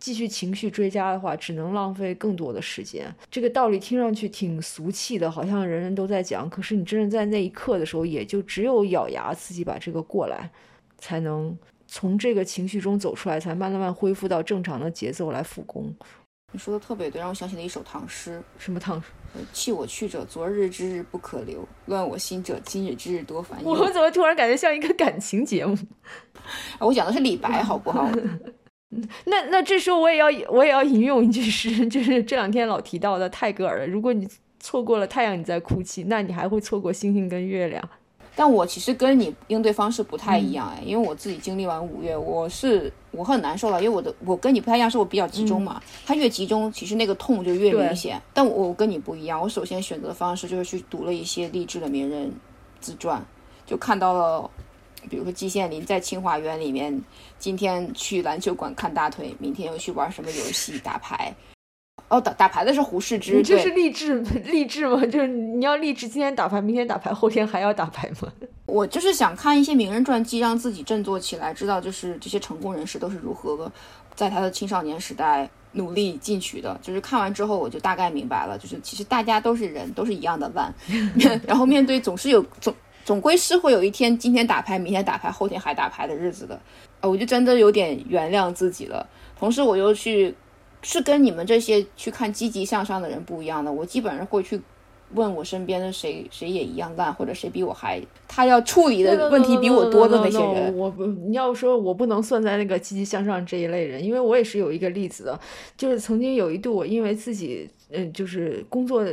A: 继续情绪追加的话，只能浪费更多的时间。这个道理听上去挺俗气的，好像人人都在讲，可是你真的在那一刻的时候，也就只有咬牙自己把这个过来，才能从这个情绪中走出来，才慢慢慢恢复到正常的节奏来复工。
B: 你说的特别对，让我想起了一首唐诗。
A: 什么唐诗？
B: 弃我去者，昨日之日不可留；乱我心者，今日之日多烦忧。
A: 我怎么突然感觉像一个感情节目？
B: 我讲的是李白，好不好？
A: 那那这时候我也要我也要引用一句诗，就是这两天老提到的泰戈尔的：如果你错过了太阳，你在哭泣，那你还会错过星星跟月亮。
B: 但我其实跟你应对方式不太一样哎，因为我自己经历完五月，我是我很难受了，因为我的我跟你不太一样，是我比较集中嘛，它越集中，其实那个痛就越明显。但我跟你不一样，我首先选择的方式就是去读了一些励志的名人自传，就看到了，比如说季羡林在清华园里面，今天去篮球馆看大腿，明天又去玩什么游戏打牌。哦，打打牌的是胡适之，
A: 这是励志 励志吗？就是你要励志，今天打牌，明天打牌，后天还要打牌吗？
B: 我就是想看一些名人传记，让自己振作起来，知道就是这些成功人士都是如何在他的青少年时代努力进取的。就是看完之后，我就大概明白了，就是其实大家都是人，都是一样的烂。然后面对总是有总总归是会有一天今天打牌，明天打牌，后天还打牌的日子的。我就真的有点原谅自己了。同时，我又去。是跟你们这些去看积极向上的人不一样的。我基本上会去问我身边的谁，谁也一样烂，或者谁比我还他要处理的问题比我多的那些人。
A: 我不，你要说我不能算在那个积极向上这一类人，因为我也是有一个例子的，就是曾经有一度我因为自己嗯就是工作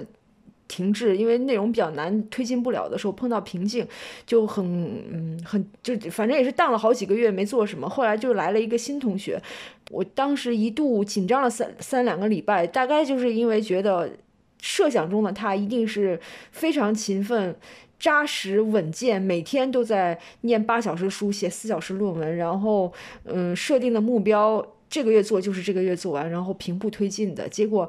A: 停滞，因为内容比较难推进不了的时候碰到瓶颈，就很嗯很就反正也是当了好几个月没做什么。后来就来了一个新同学。我当时一度紧张了三三两个礼拜，大概就是因为觉得设想中的他一定是非常勤奋、扎实、稳健，每天都在念八小时书、写四小时论文，然后嗯，设定的目标这个月做就是这个月做完，然后平步推进的结果。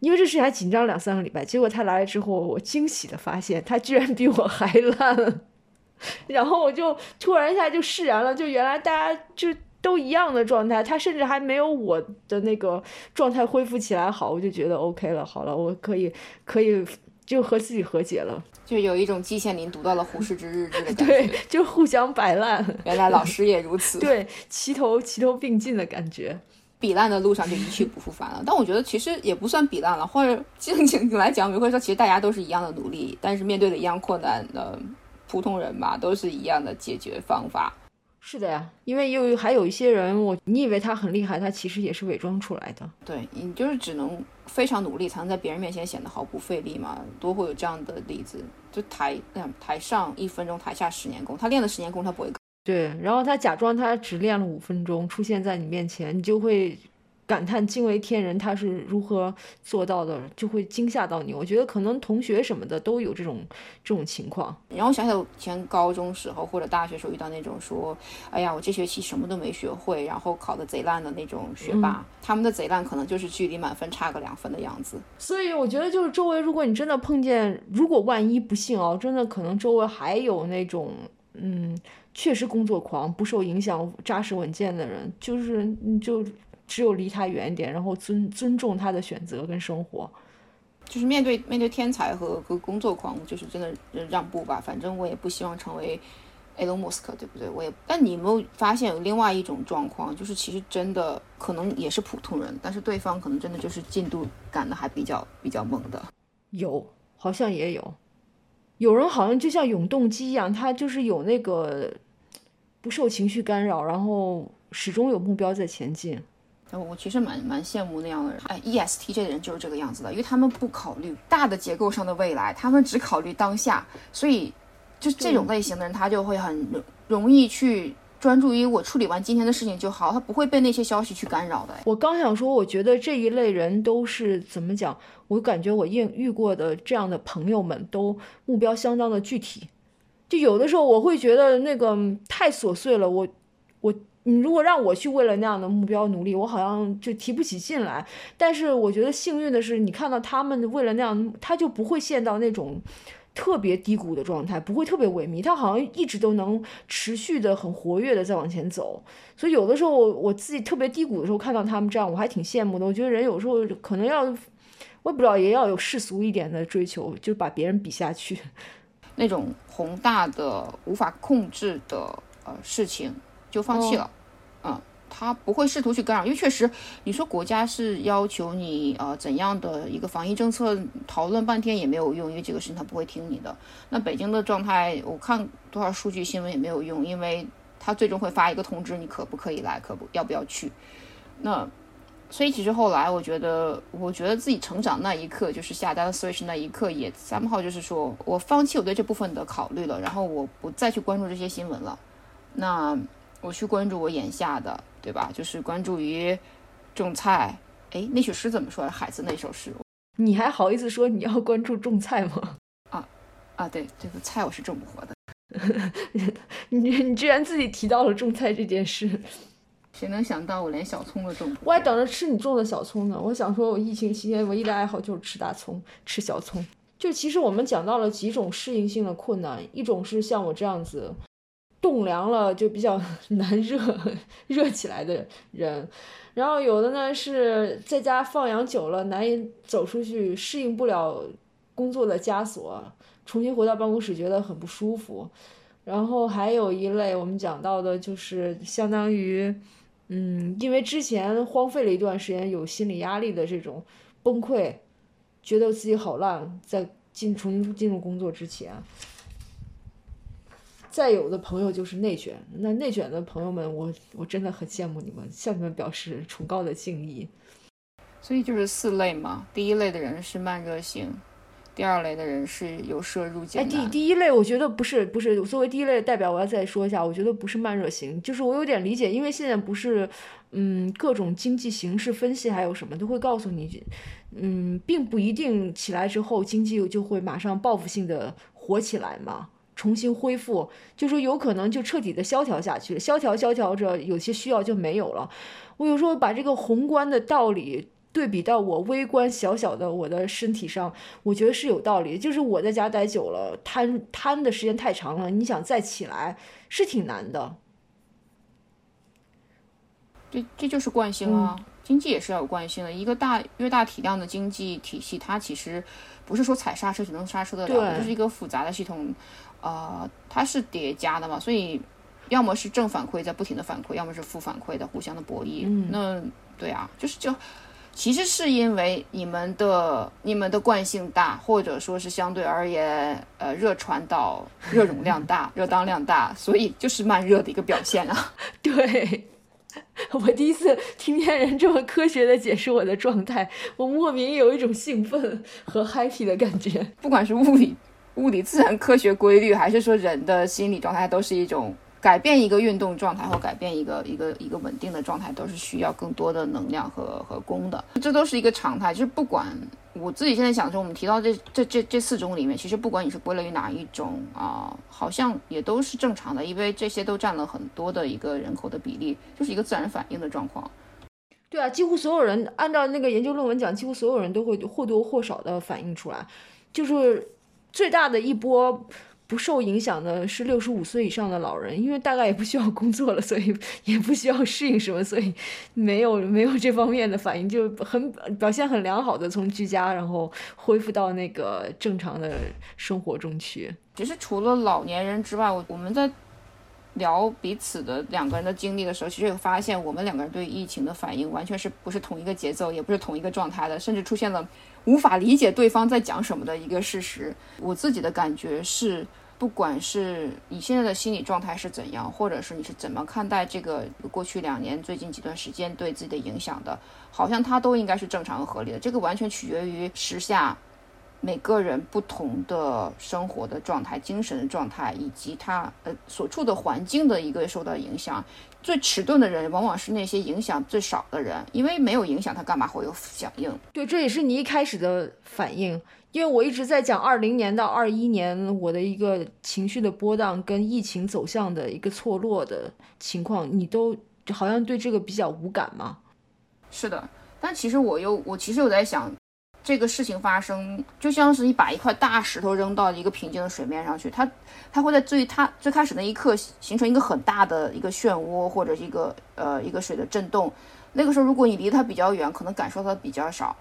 A: 因为这事还紧张两三个礼拜，结果他来了之后，我惊喜的发现他居然比我还 烂，然后我就突然一下就释然了，就原来大家就。都一样的状态，他甚至还没有我的那个状态恢复起来好，我就觉得 OK 了，好了，我可以可以就和自己和解了，
B: 就有一种季羡林读到了胡适 之日志的感
A: 觉，对，就互相摆烂，
B: 原来老师也如此，
A: 对，齐头齐头并进的感觉，
B: 比烂的路上就一去不复返了。但我觉得其实也不算比烂了，或者正经来讲，比如说其实大家都是一样的努力，但是面对的一样困难的普通人吧，都是一样的解决方法。
A: 是的呀，因为又还有一些人，我你以为他很厉害，他其实也是伪装出来的。
B: 对你就是只能非常努力，才能在别人面前显得毫不费力嘛。多会有这样的例子，就台台上一分钟，台下十年功。他练了十年功，他不会。
A: 对，然后他假装他只练了五分钟，出现在你面前，你就会。感叹惊为天人，他是如何做到的，就会惊吓到你。我觉得可能同学什么的都有这种这种情况。
B: 然后想想以前高中时候或者大学时候遇到那种说，哎呀，我这学期什么都没学会，然后考的贼烂的那种学霸，他们的贼烂可能就是距离满分差个两分的样子。
A: 所以我觉得就是周围，如果你真的碰见，如果万一不幸哦，真的可能周围还有那种，嗯，确实工作狂、不受影响、扎实稳健的人，就是你就。只有离他远一点，然后尊尊重他的选择跟生活，
B: 就是面对面对天才和和工作狂，就是真的让步吧。反正我也不希望成为 Elon Musk，对不对？我也。但你有没有发现有另外一种状况，就是其实真的可能也是普通人，但是对方可能真的就是进度赶的还比较比较猛的。
A: 有，好像也有，有人好像就像永动机一样，他就是有那个不受情绪干扰，然后始终有目标在前进。
B: 我其实蛮蛮羡慕那样的人，哎，ESTJ 的人就是这个样子的，因为他们不考虑大的结构上的未来，他们只考虑当下，所以就这种类型的人，他就会很容易去专注于我处理完今天的事情就好，他不会被那些消息去干扰的。
A: 我刚想说，我觉得这一类人都是怎么讲？我感觉我遇遇过的这样的朋友们都目标相当的具体，就有的时候我会觉得那个太琐碎了，我我。你如果让我去为了那样的目标努力，我好像就提不起劲来。但是我觉得幸运的是，你看到他们为了那样，他就不会陷到那种特别低谷的状态，不会特别萎靡，他好像一直都能持续的很活跃的在往前走。所以有的时候我自己特别低谷的时候，看到他们这样，我还挺羡慕的。我觉得人有时候可能要，我也不知道，也要有世俗一点的追求，就把别人比下去。
B: 那种宏大的无法控制的呃事情。就放弃了，嗯，他不会试图去干扰，因为确实，你说国家是要求你呃怎样的一个防疫政策，讨论半天也没有用，因为这个事情他不会听你的。那北京的状态，我看多少数据新闻也没有用，因为他最终会发一个通知，你可不可以来，可不要不要去。那所以其实后来我觉得，我觉得自己成长那一刻，就是下单 Switch 那一刻，也三号就是说我放弃我对这部分的考虑了，然后我不再去关注这些新闻了。那我去关注我眼下的。对吧？就是关注于种菜。哎，那首诗怎么说？海子那首诗，
A: 你还好意思说你要关注种菜吗？
B: 啊啊，对，这个菜我是种不活的。
A: 你你居然自己提到了种菜这件事，
B: 谁能想到我连小葱都种不？
A: 我还等着吃你种的小葱呢。我想说，我疫情期间唯一的爱好就是吃大葱，吃小葱。就其实我们讲到了几种适应性的困难，一种是像我这样子。冻凉了就比较 难热热起来的人，然后有的呢是在家放养久了难以走出去，适应不了工作的枷锁，重新回到办公室觉得很不舒服。然后还有一类我们讲到的就是相当于，嗯，因为之前荒废了一段时间有心理压力的这种崩溃，觉得自己好烂，在进重新进入工作之前。再有的朋友就是内卷，那内卷的朋友们，我我真的很羡慕你们，向你们表示崇高的敬意。
B: 所以就是四类嘛，第一类的人是慢热型，第二类的人是由奢入俭
A: 哎，第第一类我觉得不是不是，作为第一类的代表，我要再说一下，我觉得不是慢热型，就是我有点理解，因为现在不是，嗯，各种经济形势分析还有什么都会告诉你，嗯，并不一定起来之后经济就会马上报复性的火起来嘛。重新恢复，就说有可能就彻底的萧条下去，萧条萧条着，有些需要就没有了。我有时候把这个宏观的道理对比到我微观小小的我的身体上，我觉得是有道理。就是我在家待久了，瘫瘫的时间太长了，你想再起来是挺难的。
B: 这这就是惯性啊，经济也是要有惯性的。一个大越大体量的经济体系，它其实不是说踩刹车就能刹车得了，就是一个复杂的系统。呃，它是叠加的嘛，所以要么是正反馈在不停的反馈，要么是负反馈的互相的博弈。嗯那对啊，就是就其实是因为你们的你们的惯性大，或者说是相对而言，呃，热传导热容量大，热当量大，所以就是慢热的一个表现啊。
A: 对 我第一次听见人这么科学的解释我的状态，我莫名有一种兴奋和 happy 的感觉，
B: 不管是物理。物理自然科学规律，还是说人的心理状态，都是一种改变一个运动状态或改变一个一个一个稳定的状态，都是需要更多的能量和和功的。这都是一个常态。就是不管我自己现在想说，我们提到这这这这四种里面，其实不管你是归类于哪一种啊，好像也都是正常的，因为这些都占了很多的一个人口的比例，就是一个自然反应的状况。
A: 对啊，几乎所有人按照那个研究论文讲，几乎所有人都会或多或少的反映出来，就是。最大的一波不受影响的是六十五岁以上的老人，因为大概也不需要工作了，所以 也不需要适应什么，所以没有没有这方面的反应，就很表现很良好的从居家然后恢复到那个正常的生活中去。
B: 其实除了老年人之外，我我们在聊彼此的两个人的经历的时候，其实也发现我们两个人对疫情的反应完全是不是同一个节奏，也不是同一个状态的，甚至出现了。无法理解对方在讲什么的一个事实，我自己的感觉是，不管是你现在的心理状态是怎样，或者是你是怎么看待这个过去两年、最近几段时间对自己的影响的，好像它都应该是正常和合理的。这个完全取决于时下。每个人不同的生活的状态、精神的状态，以及他呃所处的环境的一个受到影响，最迟钝的人往往是那些影响最少的人，因为没有影响，他干嘛会有响应？
A: 对，这也是你一开始的反应，因为我一直在讲二零年到二一年我的一个情绪的波荡跟疫情走向的一个错落的情况，你都好像对这个比较无感吗？
B: 是的，但其实我又我其实有在想。这个事情发生，就像是你把一块大石头扔到一个平静的水面上去，它，它会在最它最开始那一刻形成一个很大的一个漩涡或者一个呃一个水的震动。那个时候，如果你离它比较远，可能感受到比较少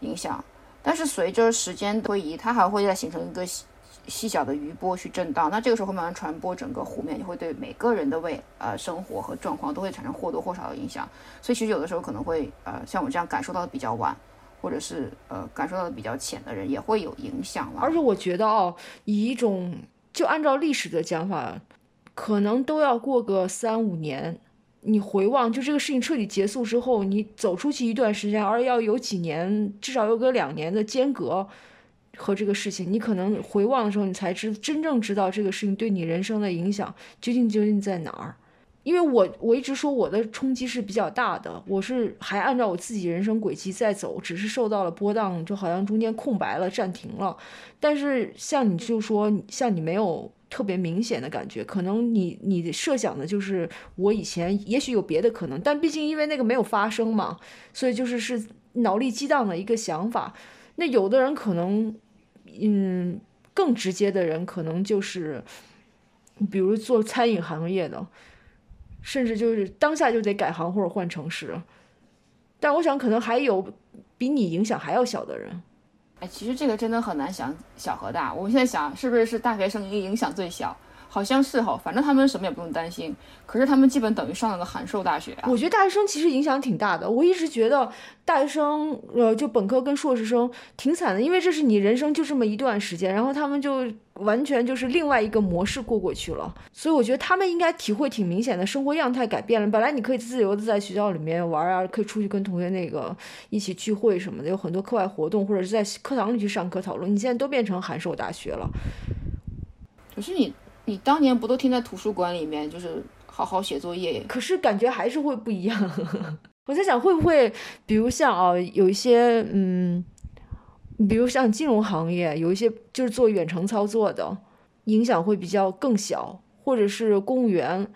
B: 影响。但是随着时间推移，它还会再形成一个细细小的余波去震荡，那这个时候会慢慢传播整个湖面，也会对每个人的未呃生活和状况都会产生或多或少的影响。所以其实有的时候可能会呃像我这样感受到的比较晚，或者是呃感受到的比较浅的人也会有影响了。
A: 而且我觉得哦，以一种就按照历史的讲法，可能都要过个三五年。你回望，就这个事情彻底结束之后，你走出去一段时间，而要有几年，至少有个两年的间隔和这个事情，你可能回望的时候，你才知真正知道这个事情对你人生的影响究竟究竟在哪儿。因为我我一直说我的冲击是比较大的，我是还按照我自己人生轨迹在走，只是受到了波荡，就好像中间空白了，暂停了。但是像你就说，像你没有。特别明显的感觉，可能你你设想的就是我以前也许有别的可能，但毕竟因为那个没有发生嘛，所以就是是脑力激荡的一个想法。那有的人可能，嗯，更直接的人可能就是，比如做餐饮行业的，甚至就是当下就得改行或者换城市。但我想可能还有比你影响还要小的人。
B: 哎，其实这个真的很难想小和大。我们现在想，是不是是大学生影响最小？好像是哈，反正他们什么也不用担心。可是他们基本等于上了个函授大学啊。
A: 我觉得大学生其实影响挺大的。我一直觉得大学生，呃，就本科跟硕士生挺惨的，因为这是你人生就这么一段时间，然后他们就完全就是另外一个模式过过去了。所以我觉得他们应该体会挺明显的，生活样态改变了。本来你可以自由的在学校里面玩啊，可以出去跟同学那个一起聚会什么的，有很多课外活动，或者是在课堂里去上课讨论。你现在都变成函授大学了。
B: 可是你。你当年不都听在图书馆里面，就是好好写作业？
A: 可是感觉还是会不一样。我在想，会不会，比如像啊，有一些，嗯，比如像金融行业，有一些就是做远程操作的，影响会比较更小，或者是公务员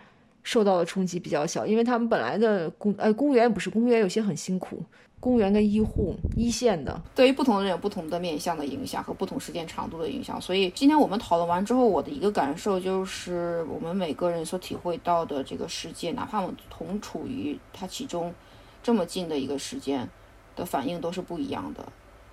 A: 受到的冲击比较小，因为他们本来的公，呃，公务员也不是公务员，有些很辛苦。公务员跟医护一线的，
B: 对于不同的人有不同的面向的影响和不同时间长度的影响。所以今天我们讨论完之后，我的一个感受就是，我们每个人所体会到的这个世界，哪怕我们同处于它其中这么近的一个时间，的反应都是不一样的。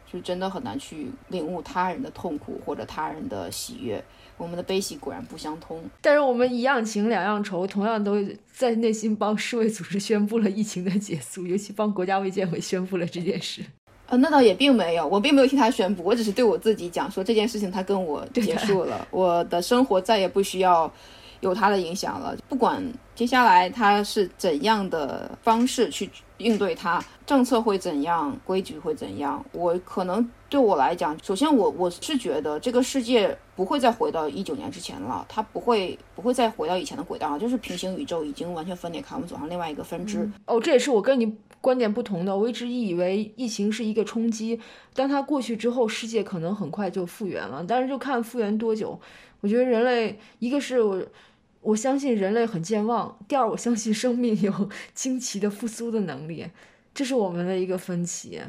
B: 就真的很难去领悟他人的痛苦或者他人的喜悦。我们的悲喜果然不相通，
A: 但是我们一样情两样愁，同样都在内心帮世卫组织宣布了疫情的结束，尤其帮国家卫健委宣布了这件事。
B: 呃，那倒也并没有，我并没有替他宣布，我只是对我自己讲说这件事情他跟我结束了，我的生活再也不需要有他的影响了。不管接下来他是怎样的方式去应对他，政策会怎样，规矩会怎样，我可能。对我来讲，首先我我是觉得这个世界不会再回到一九年之前了，它不会不会再回到以前的轨道了，就是平行宇宙已经完全分裂开，我们走上另外一个分支。
A: 哦，这也是我跟你观点不同的。我一直以为疫情是一个冲击，当它过去之后，世界可能很快就复原了。但是就看复原多久。我觉得人类，一个是我我相信人类很健忘，第二我相信生命有 惊奇的复苏的能力，这是我们的一个分歧。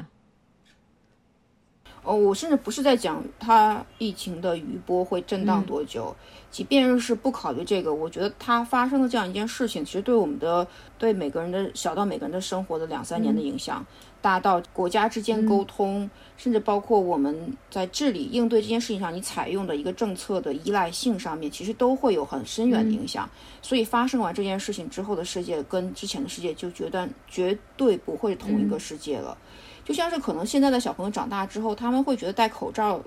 B: 哦，我甚至不是在讲它疫情的余波会震荡多久，即便是不考虑这个，我觉得它发生的这样一件事情，其实对我们的对每个人的小到每个人的生活的两三年的影响，大到国家之间沟通，甚至包括我们在治理应对这件事情上，你采用的一个政策的依赖性上面，其实都会有很深远的影响。所以发生完这件事情之后的世界，跟之前的世界就决断绝对不会同一个世界了。就像是可能现在的小朋友长大之后，他们会觉得戴口罩，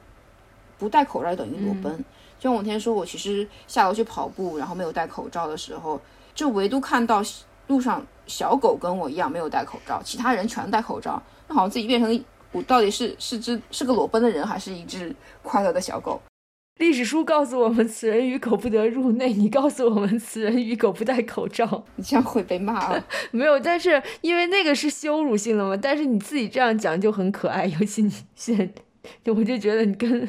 B: 不戴口罩等于裸奔。就像我那天说，我其实下楼去跑步，然后没有戴口罩的时候，就唯独看到路上小狗跟我一样没有戴口罩，其他人全戴口罩，那好像自己变成我到底是是只是个裸奔的人，还是一只快乐的小狗？
A: 历史书告诉我们，此人与狗不得入内。你告诉我们，此人与狗不戴口罩，
B: 你这样会被骂啊？
A: 没有，但是因为那个是羞辱性的嘛。但是你自己这样讲就很可爱，尤其你现。我就觉得你跟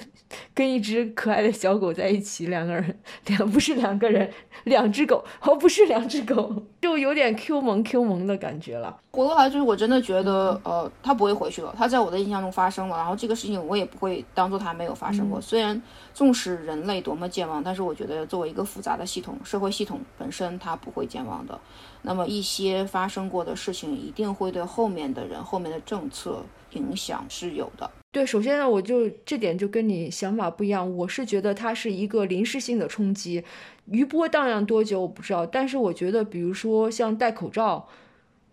A: 跟一只可爱的小狗在一起，两个人两不是两个人，两只狗哦，不是两只狗，就有点 Q 萌 Q 萌的感觉了。
B: 回过来就是我真的觉得，呃，他不会回去了，他在我的印象中发生了，然后这个事情我也不会当做他没有发生过。虽然纵使人类多么健忘，但是我觉得作为一个复杂的系统，社会系统本身它不会健忘的。那么一些发生过的事情，一定会对后面的人、后面的政策影响是有的。
A: 对，首先呢，我就这点就跟你想法不一样，我是觉得它是一个临时性的冲击，余波荡漾多久我不知道，但是我觉得，比如说像戴口罩。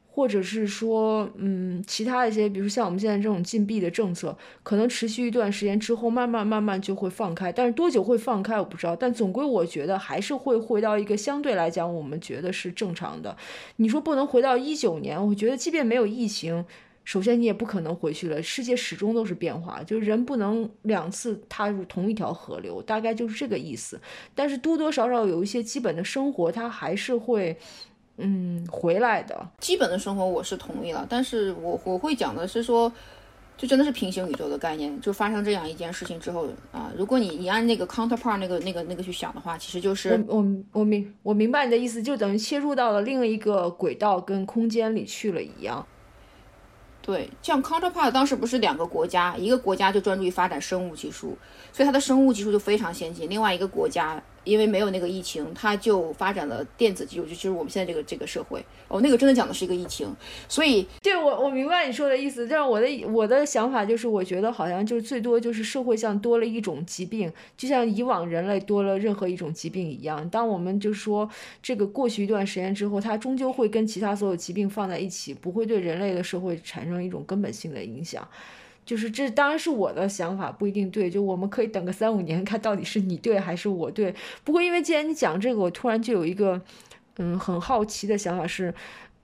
A: 或者是说，嗯，其他一些，比如像我们现在这种禁闭的政策，可能持续一段时间之后，慢慢慢慢就会放开。但是多久会放开，我不知道。但总归我觉得还是会回到一个相对来讲，我们觉得是正常的。你说不能回到一九年，我觉得即便没有疫情，首先你也不可能回去了。世界始终都是变化，就是人不能两次踏入同一条河流，大概就是这个意思。但是多多少少有一些基本的生活，它还是会。嗯，回来的
B: 基本的生活我是同意了，但是我我会讲的是说，就真的是平行宇宙的概念，就发生这样一件事情之后啊，如果你你按那个 counterpart 那个那个那个去想的话，其实就是
A: 我我我明我明白你的意思，就等于切入到了另一个轨道跟空间里去了一样。
B: 对，像 counterpart 当时不是两个国家，一个国家就专注于发展生物技术，所以它的生物技术就非常先进，另外一个国家。因为没有那个疫情，它就发展了电子技术，就就是我们现在这个这个社会。哦，那个真的讲的是一个疫情，所以
A: 对我我明白你说的意思。但是我的我的想法就是，我觉得好像就是最多就是社会上多了一种疾病，就像以往人类多了任何一种疾病一样。当我们就说这个过去一段时间之后，它终究会跟其他所有疾病放在一起，不会对人类的社会产生一种根本性的影响。就是这当然是我的想法，不一定对。就我们可以等个三五年，看到底是你对还是我对。不过因为既然你讲这个，我突然就有一个，嗯，很好奇的想法是，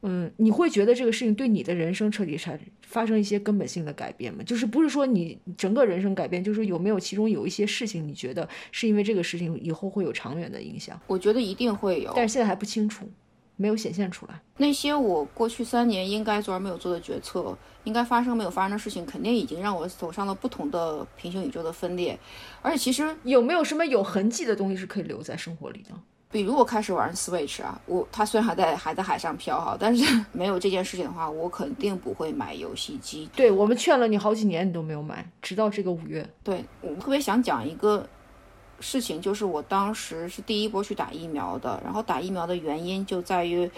A: 嗯，你会觉得这个事情对你的人生彻底产发生一些根本性的改变吗？就是不是说你整个人生改变，就是有没有其中有一些事情，你觉得是因为这个事情以后会有长远的影响？
B: 我觉得一定会有，
A: 但是现在还不清楚。没有显现出来，
B: 那些我过去三年应该做而没有做的决策，应该发生没有发生的事情，肯定已经让我走上了不同的平行宇宙的分裂。而且其实
A: 有没有什么有痕迹的东西是可以留在生活里的？
B: 比如我开始玩 Switch 啊，我它虽然还在还在海上漂哈，但是 没有这件事情的话，我肯定不会买游戏机。
A: 对我们劝了你好几年，你都没有买，直到这个五月。
B: 对我特别想讲一个。事情就是我当时是第一波去打疫苗的，然后打疫苗的原因就在于，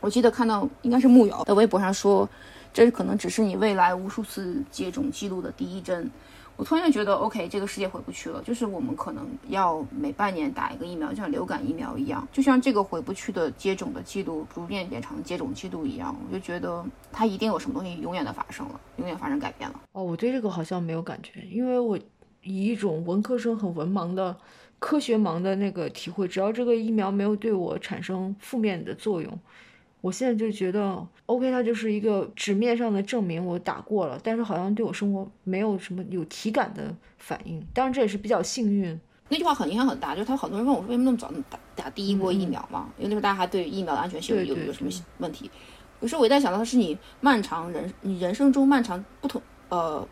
B: 我记得看到应该是木瑶在微博上说，这可能只是你未来无数次接种记录的第一针。我突然就觉得，OK，这个世界回不去了，就是我们可能要每半年打一个疫苗，像流感疫苗一样，就像这个回不去的接种的记录逐渐变成接种记录一样，我就觉得它一定有什么东西永远的发生了，永远发生改变了。
A: 哦，我对这个好像没有感觉，因为我。以一种文科生很文盲的科学盲的那个体会，只要这个疫苗没有对我产生负面的作用，我现在就觉得 OK，它就是一个纸面上的证明我打过了，但是好像对我生活没有什么有体感的反应。当然这也是比较幸运。
B: 那句话很影响很大，就是他很多人问我说为什么那么早打打第一波疫苗嘛？因为那时候大家还对疫苗的安全性有有什么问题。有时候我一旦想到的是你漫长人你人生中漫长不同呃。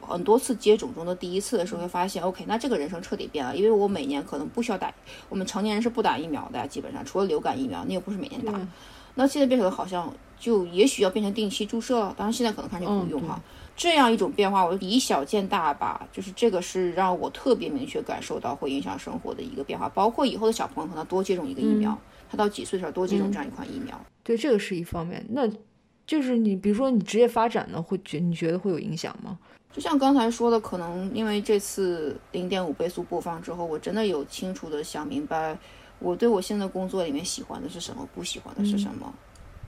B: 很多次接种中的第一次的时候，会发现，OK，那这个人生彻底变了，因为我每年可能不需要打，我们成年人是不打疫苗的，基本上除了流感疫苗，你也不是每年打。那现在变成好像就也许要变成定期注射了，当然现在可能看就不用哈。这样一种变化，我以小见大吧，就是这个是让我特别明确感受到会影响生活的一个变化，包括以后的小朋友可能多接种一个疫苗，他到几岁的时候多接种这样一款疫苗。
A: 对，这个是一方面。那就是你比如说你职业发展呢，会觉你觉得会有影响吗？
B: 就像刚才说的，可能因为这次零点五倍速播放之后，我真的有清楚的想明白，我对我现在工作里面喜欢的是什么，不喜欢的是什么。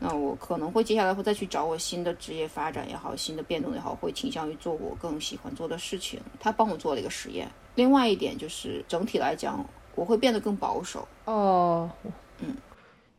B: 那我可能会接下来会再去找我新的职业发展也好，新的变动也好，会倾向于做我更喜欢做的事情。他帮我做了一个实验。另外一点就是整体来讲，我会变得更保守。
A: 哦，嗯。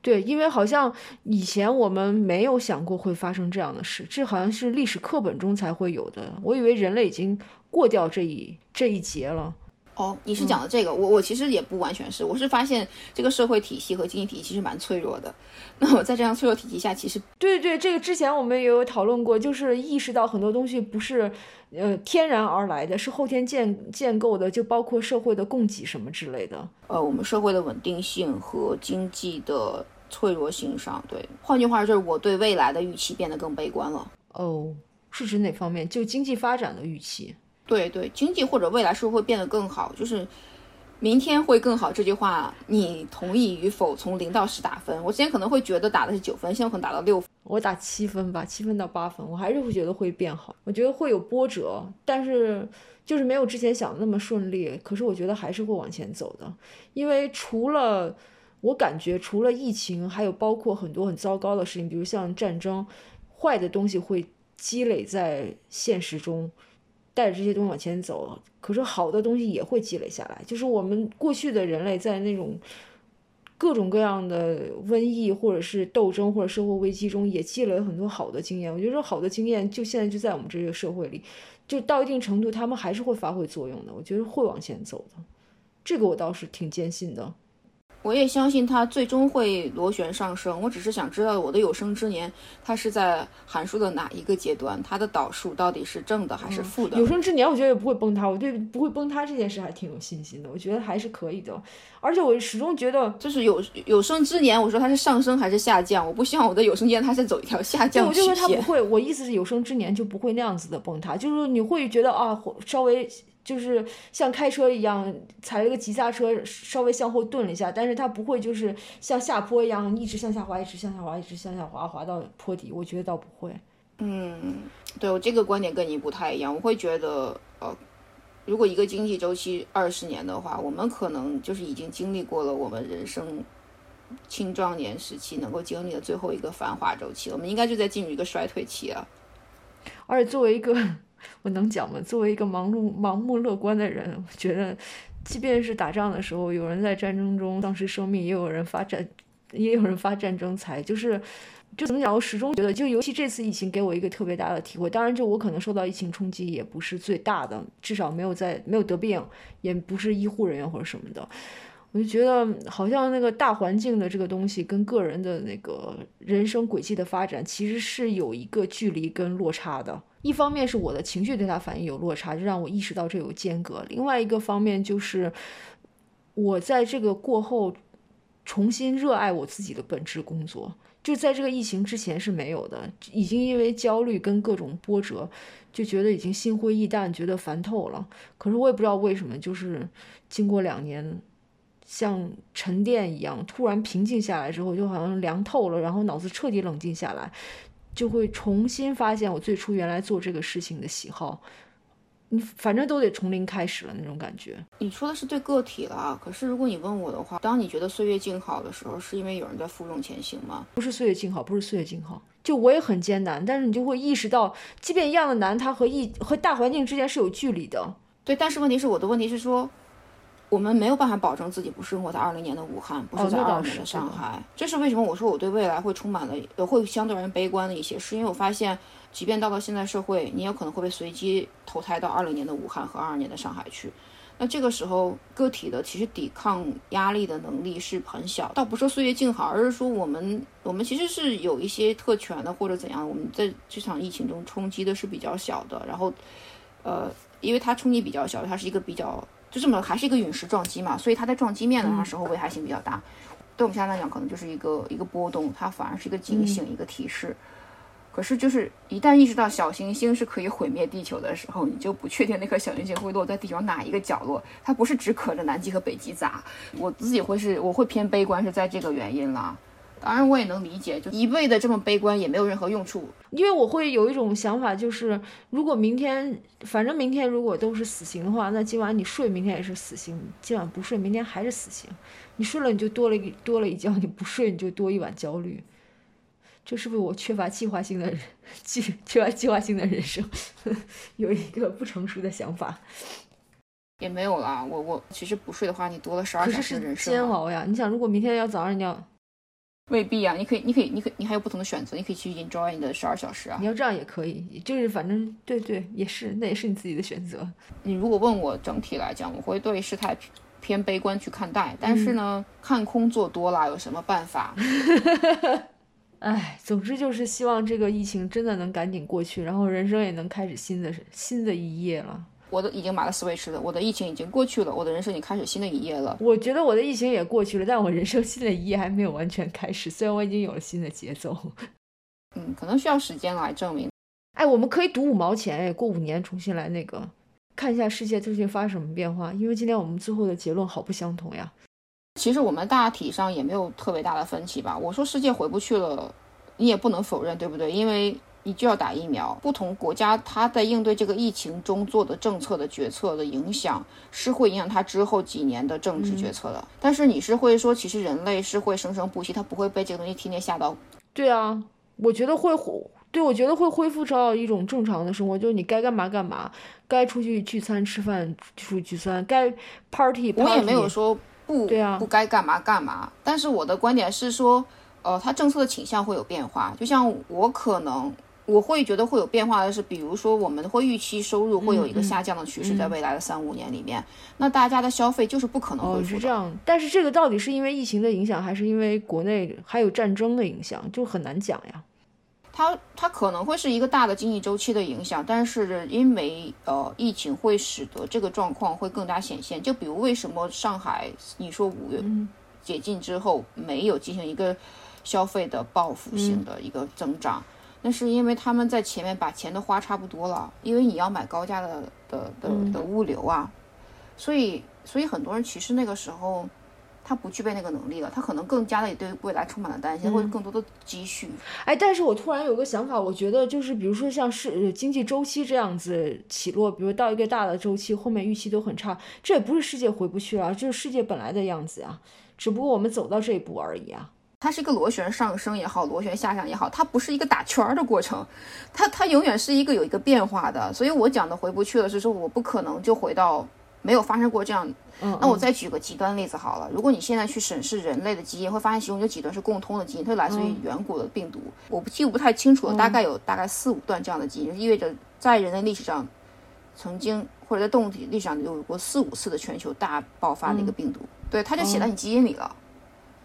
A: 对，因为好像以前我们没有想过会发生这样的事，这好像是历史课本中才会有的。我以为人类已经过掉这一这一节了。
B: 哦，你是讲的这个，我我其实也不完全是，我是发现这个社会体系和经济体系其实蛮脆弱的。那我在这样脆弱体系下，其实
A: 对对，这个之前我们也有讨论过，就是意识到很多东西不是呃天然而来的，是后天建建构的，就包括社会的供给什么之类的。
B: 呃，我们社会的稳定性和经济的。脆弱性上，对，换句话就是我对未来的预期变得更悲观了。
A: 哦，是指哪方面？就经济发展的预期？
B: 对对，经济或者未来是不是会变得更好？就是明天会更好这句话，你同意与否？从零到十打分，我之前可能会觉得打的是九分，现在可能打到六分。
A: 我打七分吧，七分到八分，我还是会觉得会变好。我觉得会有波折，但是就是没有之前想的那么顺利。可是我觉得还是会往前走的，因为除了我感觉，除了疫情，还有包括很多很糟糕的事情，比如像战争，坏的东西会积累在现实中，带着这些东西往前走。可是好的东西也会积累下来，就是我们过去的人类在那种。各种各样的瘟疫，或者是斗争，或者社会危机中，也积累了很多好的经验。我觉得好的经验，就现在就在我们这个社会里，就到一定程度，他们还是会发挥作用的。我觉得会往前走的，这个我倒是挺坚信的。
B: 我也相信它最终会螺旋上升。我只是想知道我的有生之年，它是在函数的哪一个阶段？它的导数到底是正的还是负的？
A: 有生之年，我觉得也不会崩塌。我对不会崩塌这件事还挺有信心的。我觉得还是可以的。而且我始终觉得，
B: 就是有有生之年，我说它是上升还是下降？我不希望我的有生之年它是走一条下降
A: 曲线。我就说它不会。我意思是有生之年就不会那样子的崩塌，就是你会觉得啊，稍微。就是像开车一样，踩了一个急刹车，稍微向后顿了一下，但是它不会就是像下坡一样一直向下滑，一直向下滑，一直向下滑，滑到坡底。我觉得倒不会。
B: 嗯，对我这个观点跟你不太一样。我会觉得，呃，如果一个经济周期二十年的话，我们可能就是已经经历过了我们人生青壮年时期能够经历的最后一个繁华周期，我们应该就在进入一个衰退期了。
A: 而且作为一个。我能讲吗？作为一个盲目盲目乐观的人，我觉得，即便是打仗的时候，有人在战争中丧失生命，也有人发战，也有人发战争财。就是，就怎么讲？我始终觉得，就尤其这次疫情给我一个特别大的体会。当然，就我可能受到疫情冲击也不是最大的，至少没有在没有得病，也不是医护人员或者什么的。我就觉得，好像那个大环境的这个东西跟个人的那个人生轨迹的发展，其实是有一个距离跟落差的。一方面是我的情绪对他反应有落差，就让我意识到这有间隔；另外一个方面就是我在这个过后重新热爱我自己的本职工作，就在这个疫情之前是没有的，已经因为焦虑跟各种波折，就觉得已经心灰意淡，觉得烦透了。可是我也不知道为什么，就是经过两年像沉淀一样，突然平静下来之后，就好像凉透了，然后脑子彻底冷静下来。就会重新发现我最初原来做这个事情的喜好，你反正都得从零开始了那种感觉。
B: 你说的是对个体了，可是如果你问我的话，当你觉得岁月静好的时候，是因为有人在负重前行吗？
A: 不是岁月静好，不是岁月静好，就我也很艰难，但是你就会意识到，即便一样的难，它和一和大环境之间是有距离的。
B: 对，但是问题是我的问题是说。我们没有办法保证自己不生活在二零年的武汉，不是在二年的上海。这是为什么？我说我对未来会充满了，会相对而言悲观的一些，是因为我发现，即便到了现在社会，你有可能会被随机投胎到二零年的武汉和二二年的上海去。那这个时候，个体的其实抵抗压力的能力是很小。倒不说岁月静好，而是说我们我们其实是有一些特权的，或者怎样。我们在这场疫情中冲击的是比较小的。然后，呃，因为它冲击比较小，它是一个比较。就这么还是一个陨石撞击嘛，所以它在撞击面的时候危害性比较大。对我们现在来讲，可能就是一个一个波动，它反而是一个警醒，一个提示。可是就是一旦意识到小行星是可以毁灭地球的时候，你就不确定那颗小行星会落在地球哪一个角落。它不是只可着南极和北极砸。我自己会是我会偏悲观，是在这个原因啦。当然，我也能理解，就一味的这么悲观也没有任何用处。
A: 因为我会有一种想法，就是如果明天，反正明天如果都是死刑的话，那今晚你睡，明天也是死刑；今晚不睡，明天还是死刑。你睡了，你就多了一多了一觉；你不睡，你就多一晚焦虑。这是不是我缺乏计划性的人，计缺乏计划性的人生，有一个不成熟的想法？
B: 也没有啦，我我其实不睡的话，你多了十二小时人生。
A: 煎熬呀！你想，如果明天要早上你要。
B: 未必啊，你可以，你可以，你可，你还有不同的选择，你可以去 enjoy 你的十二小时啊。
A: 你要这样也可以，就是反正对对，也是，那也是你自己的选择。
B: 你如果问我整体来讲，我会对事态偏悲观去看待，但是呢，看空做多了有什么办法？
A: 哎，总之就是希望这个疫情真的能赶紧过去，然后人生也能开始新的新的一页了。
B: 我都已经买了 Switch 了，我的疫情已经过去了，我的人生已经开始新的一页了。
A: 我觉得我的疫情也过去了，但我人生新的一页还没有完全开始。虽然我已经有了新的节奏，
B: 嗯，可能需要时间来证明。
A: 哎，我们可以赌五毛钱，哎，过五年重新来那个，看一下世界究竟发生什么变化。因为今天我们最后的结论好不相同呀。
B: 其实我们大体上也没有特别大的分歧吧。我说世界回不去了，你也不能否认，对不对？因为你就要打疫苗，不同国家它在应对这个疫情中做的政策的决策的影响，是会影响它之后几年的政治决策的。但是你是会说，其实人类是会生生不息，它不会被这个东西天天吓到。
A: 对啊，我觉得会，对我觉得会恢复到一种正常的生活，就是你该干嘛干嘛，该出去聚餐吃饭出去聚餐，该 party。
B: 我也没有说不，
A: 对啊，
B: 不该干嘛干嘛。但是我的观点是说，呃，它政策的倾向会有变化。就像我可能我会觉得会有变化的是，比如说我们会预期收入会有一个下降的趋势，在未来的三五年里面，那大家的消费就是不可能恢复。
A: 是这样，但是这个到底是因为疫情的影响，还是因为国内还有战争的影响，就很难讲呀。
B: 它它可能会是一个大的经济周期的影响，但是因为呃疫情会使得这个状况会更加显现。就比如为什么上海你说五月解禁之后没有进行一个消费的报复性的一个增长，那是因为他们在前面把钱都花差不多了，因为你要买高价的的的的物流啊，所以所以很多人其实那个时候。他不具备那个能力了，他可能更加的也对未来充满了担心，或者更多的积蓄。
A: 哎，但是我突然有个想法，我觉得就是比如说像是经济周期这样子起落，比如到一个大的周期，后面预期都很差，这也不是世界回不去了，就是世界本来的样子啊，只不过我们走到这一步而已啊。
B: 它是一个螺旋上升也好，螺旋下降也好，它不是一个打圈儿的过程，它它永远是一个有一个变化的。所以我讲的回不去了，是说我不可能就回到。没有发生过这样，那我再举个极端例子好了。如果你现在去审视人类的基因，会发现其中有几段是共通的基因，它来自于远古的病毒。我不记不太清楚了，大概有大概四五段这样的基因，意味着在人类历史上，曾经或者在动物体历史上有过四五次的全球大爆发的一个病毒。对，它就写在你基因里了。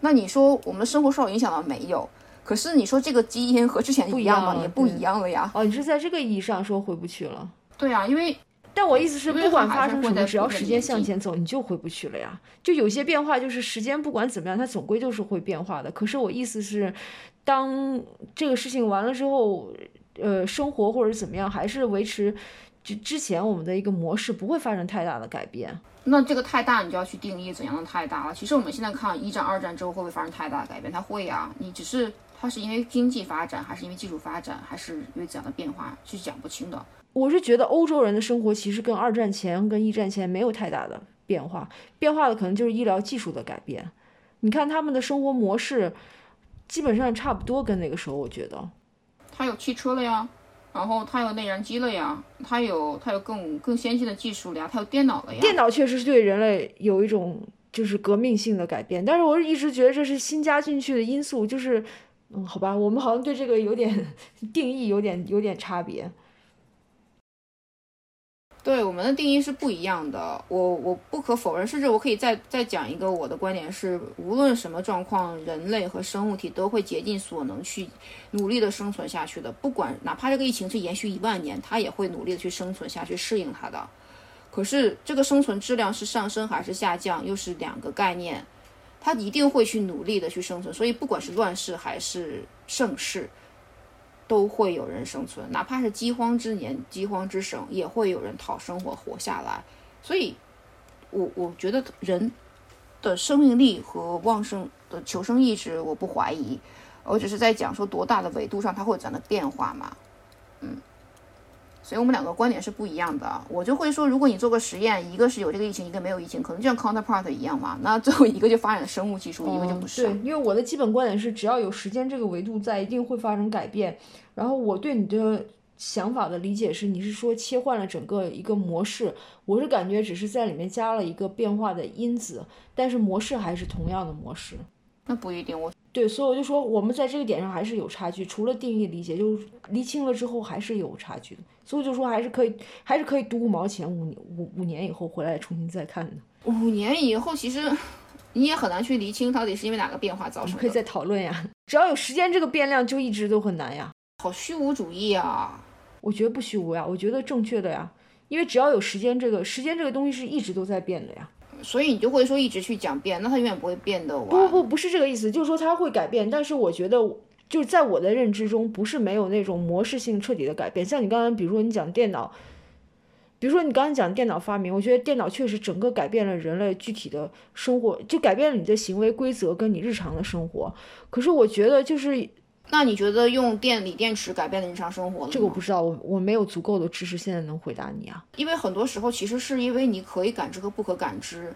B: 那你说我们的生活受到影响了没有？可是你说这个基因和之前不一样吗？也不一样了呀。
A: 哦，你是在这个意义上说回不去了？
B: 对啊，因为。
A: 但我意思是，不管发生什么，只要时间向前走，你就回不去了呀。就有些变化，就是时间不管怎么样，它总归就是会变化的。可是我意思是，当这个事情完了之后，呃，生活或者怎么样，还是维持就之前我们的一个模式，不会发生太大的改变。
B: 那这个太大，你就要去定义怎样的太大了。其实我们现在看一战、二战之后会不会发生太大的改变？它会啊。你只是它是因为经济发展，还是因为技术发展，还是因为怎样的变化，是讲不清的。
A: 我是觉得欧洲人的生活其实跟二战前、跟一战前没有太大的变化，变化的可能就是医疗技术的改变。你看他们的生活模式，基本上差不多跟那个时候。我觉得，
B: 他有汽车了呀，然后它有内燃机了呀，它有它有更更先进的技术了呀，它有电脑了呀。
A: 电脑确实是对人类有一种就是革命性的改变，但是我一直觉得这是新加进去的因素，就是嗯，好吧，我们好像对这个有点定义有点有点差别。
B: 对我们的定义是不一样的，我我不可否认，甚至我可以再再讲一个我的观点是，无论什么状况，人类和生物体都会竭尽所能去努力的生存下去的，不管哪怕这个疫情是延续一万年，它也会努力的去生存下去，适应它的。可是这个生存质量是上升还是下降，又是两个概念，它一定会去努力的去生存，所以不管是乱世还是盛世。都会有人生存，哪怕是饥荒之年、饥荒之省，也会有人讨生活活下来。所以，我我觉得人的生命力和旺盛的求生意志，我不怀疑。我只是在讲说，多大的维度上它会有怎样的变化嘛？嗯。所以我们两个观点是不一样的。我就会说，如果你做个实验，一个是有这个疫情，一个没有疫情，可能就像 counterpart 一样嘛。那最后一个就发展生物技术，一个就不是。
A: 对，因为我的基本观点是，只要有时间这个维度在，一定会发生改变。然后我对你的想法的理解是，你是说切换了整个一个模式，我是感觉只是在里面加了一个变化的因子，但是模式还是同样的模式。
B: 那不一定，我
A: 对，所以我就说，我们在这个点上还是有差距。除了定义理解，就是厘清了之后，还是有差距的。所以就说，还是可以，还是可以读五毛钱，五五五年以后回来重新再看的。
B: 五年以后，其实你也很难去厘清到底是因为哪个变化造成的。
A: 可以再讨论呀。只要有时间，这个变量就一直都很难呀。
B: 好虚无主义啊！
A: 我觉得不虚无呀，我觉得正确的呀。因为只要有时间，这个时间这个东西是一直都在变的呀。
B: 所以你就会说一直去讲变，那它永远不会变的。
A: 不不不，不是这个意思，就是说它会改变。但是我觉得，就是在我的认知中，不是没有那种模式性彻底的改变。像你刚刚，比如说你讲电脑，比如说你刚刚讲电脑发明，我觉得电脑确实整个改变了人类具体的生活，就改变了你的行为规则跟你日常的生活。可是我觉得就是。
B: 那你觉得用电锂电池改变了日常生活了？
A: 这个我不知道，我我没有足够的知识，现在能回答你啊。
B: 因为很多时候其实是因为你可以感知和不可感知。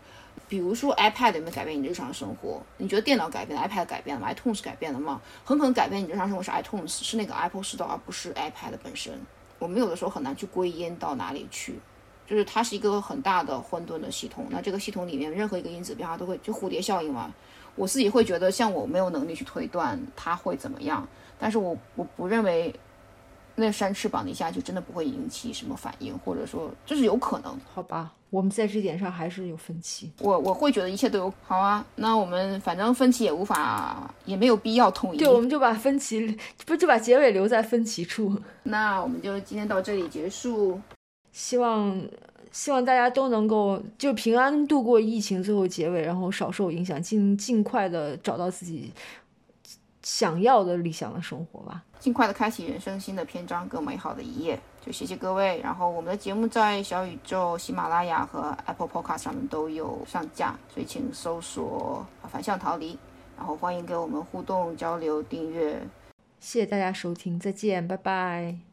B: 比如说 iPad 有没有改变你日常生活？你觉得电脑改变了，iPad 改变了吗？iTunes 改变了吗？很可能改变你日常生活是 iTunes，是那个 Apple Store，而不是 iPad 本身。我们有的时候很难去归因到哪里去，就是它是一个很大的混沌的系统。那这个系统里面任何一个因子变化都会就蝴蝶效应嘛。我自己会觉得，像我没有能力去推断它会怎么样，但是我我不认为那扇翅膀一下就真的不会引起什么反应，或者说这是有可能。
A: 好吧，我们在这点上还是有分歧。
B: 我我会觉得一切都有好啊。那我们反正分歧也无法，也没有必要统一。
A: 对，我们就把分歧不就把结尾留在分歧处。
B: 那我们就今天到这里结束。
A: 希望。希望大家都能够就平安度过疫情最后结尾，然后少受影响，尽尽快的找到自己想要的理想的生活吧，
B: 尽快的开启人生新的篇章，更美好的一页。就谢谢各位，然后我们的节目在小宇宙、喜马拉雅和 Apple Podcast 上面都有上架，所以请搜索“反向逃离”，然后欢迎给我们互动交流、订阅。
A: 谢谢大家收听，再见，拜拜。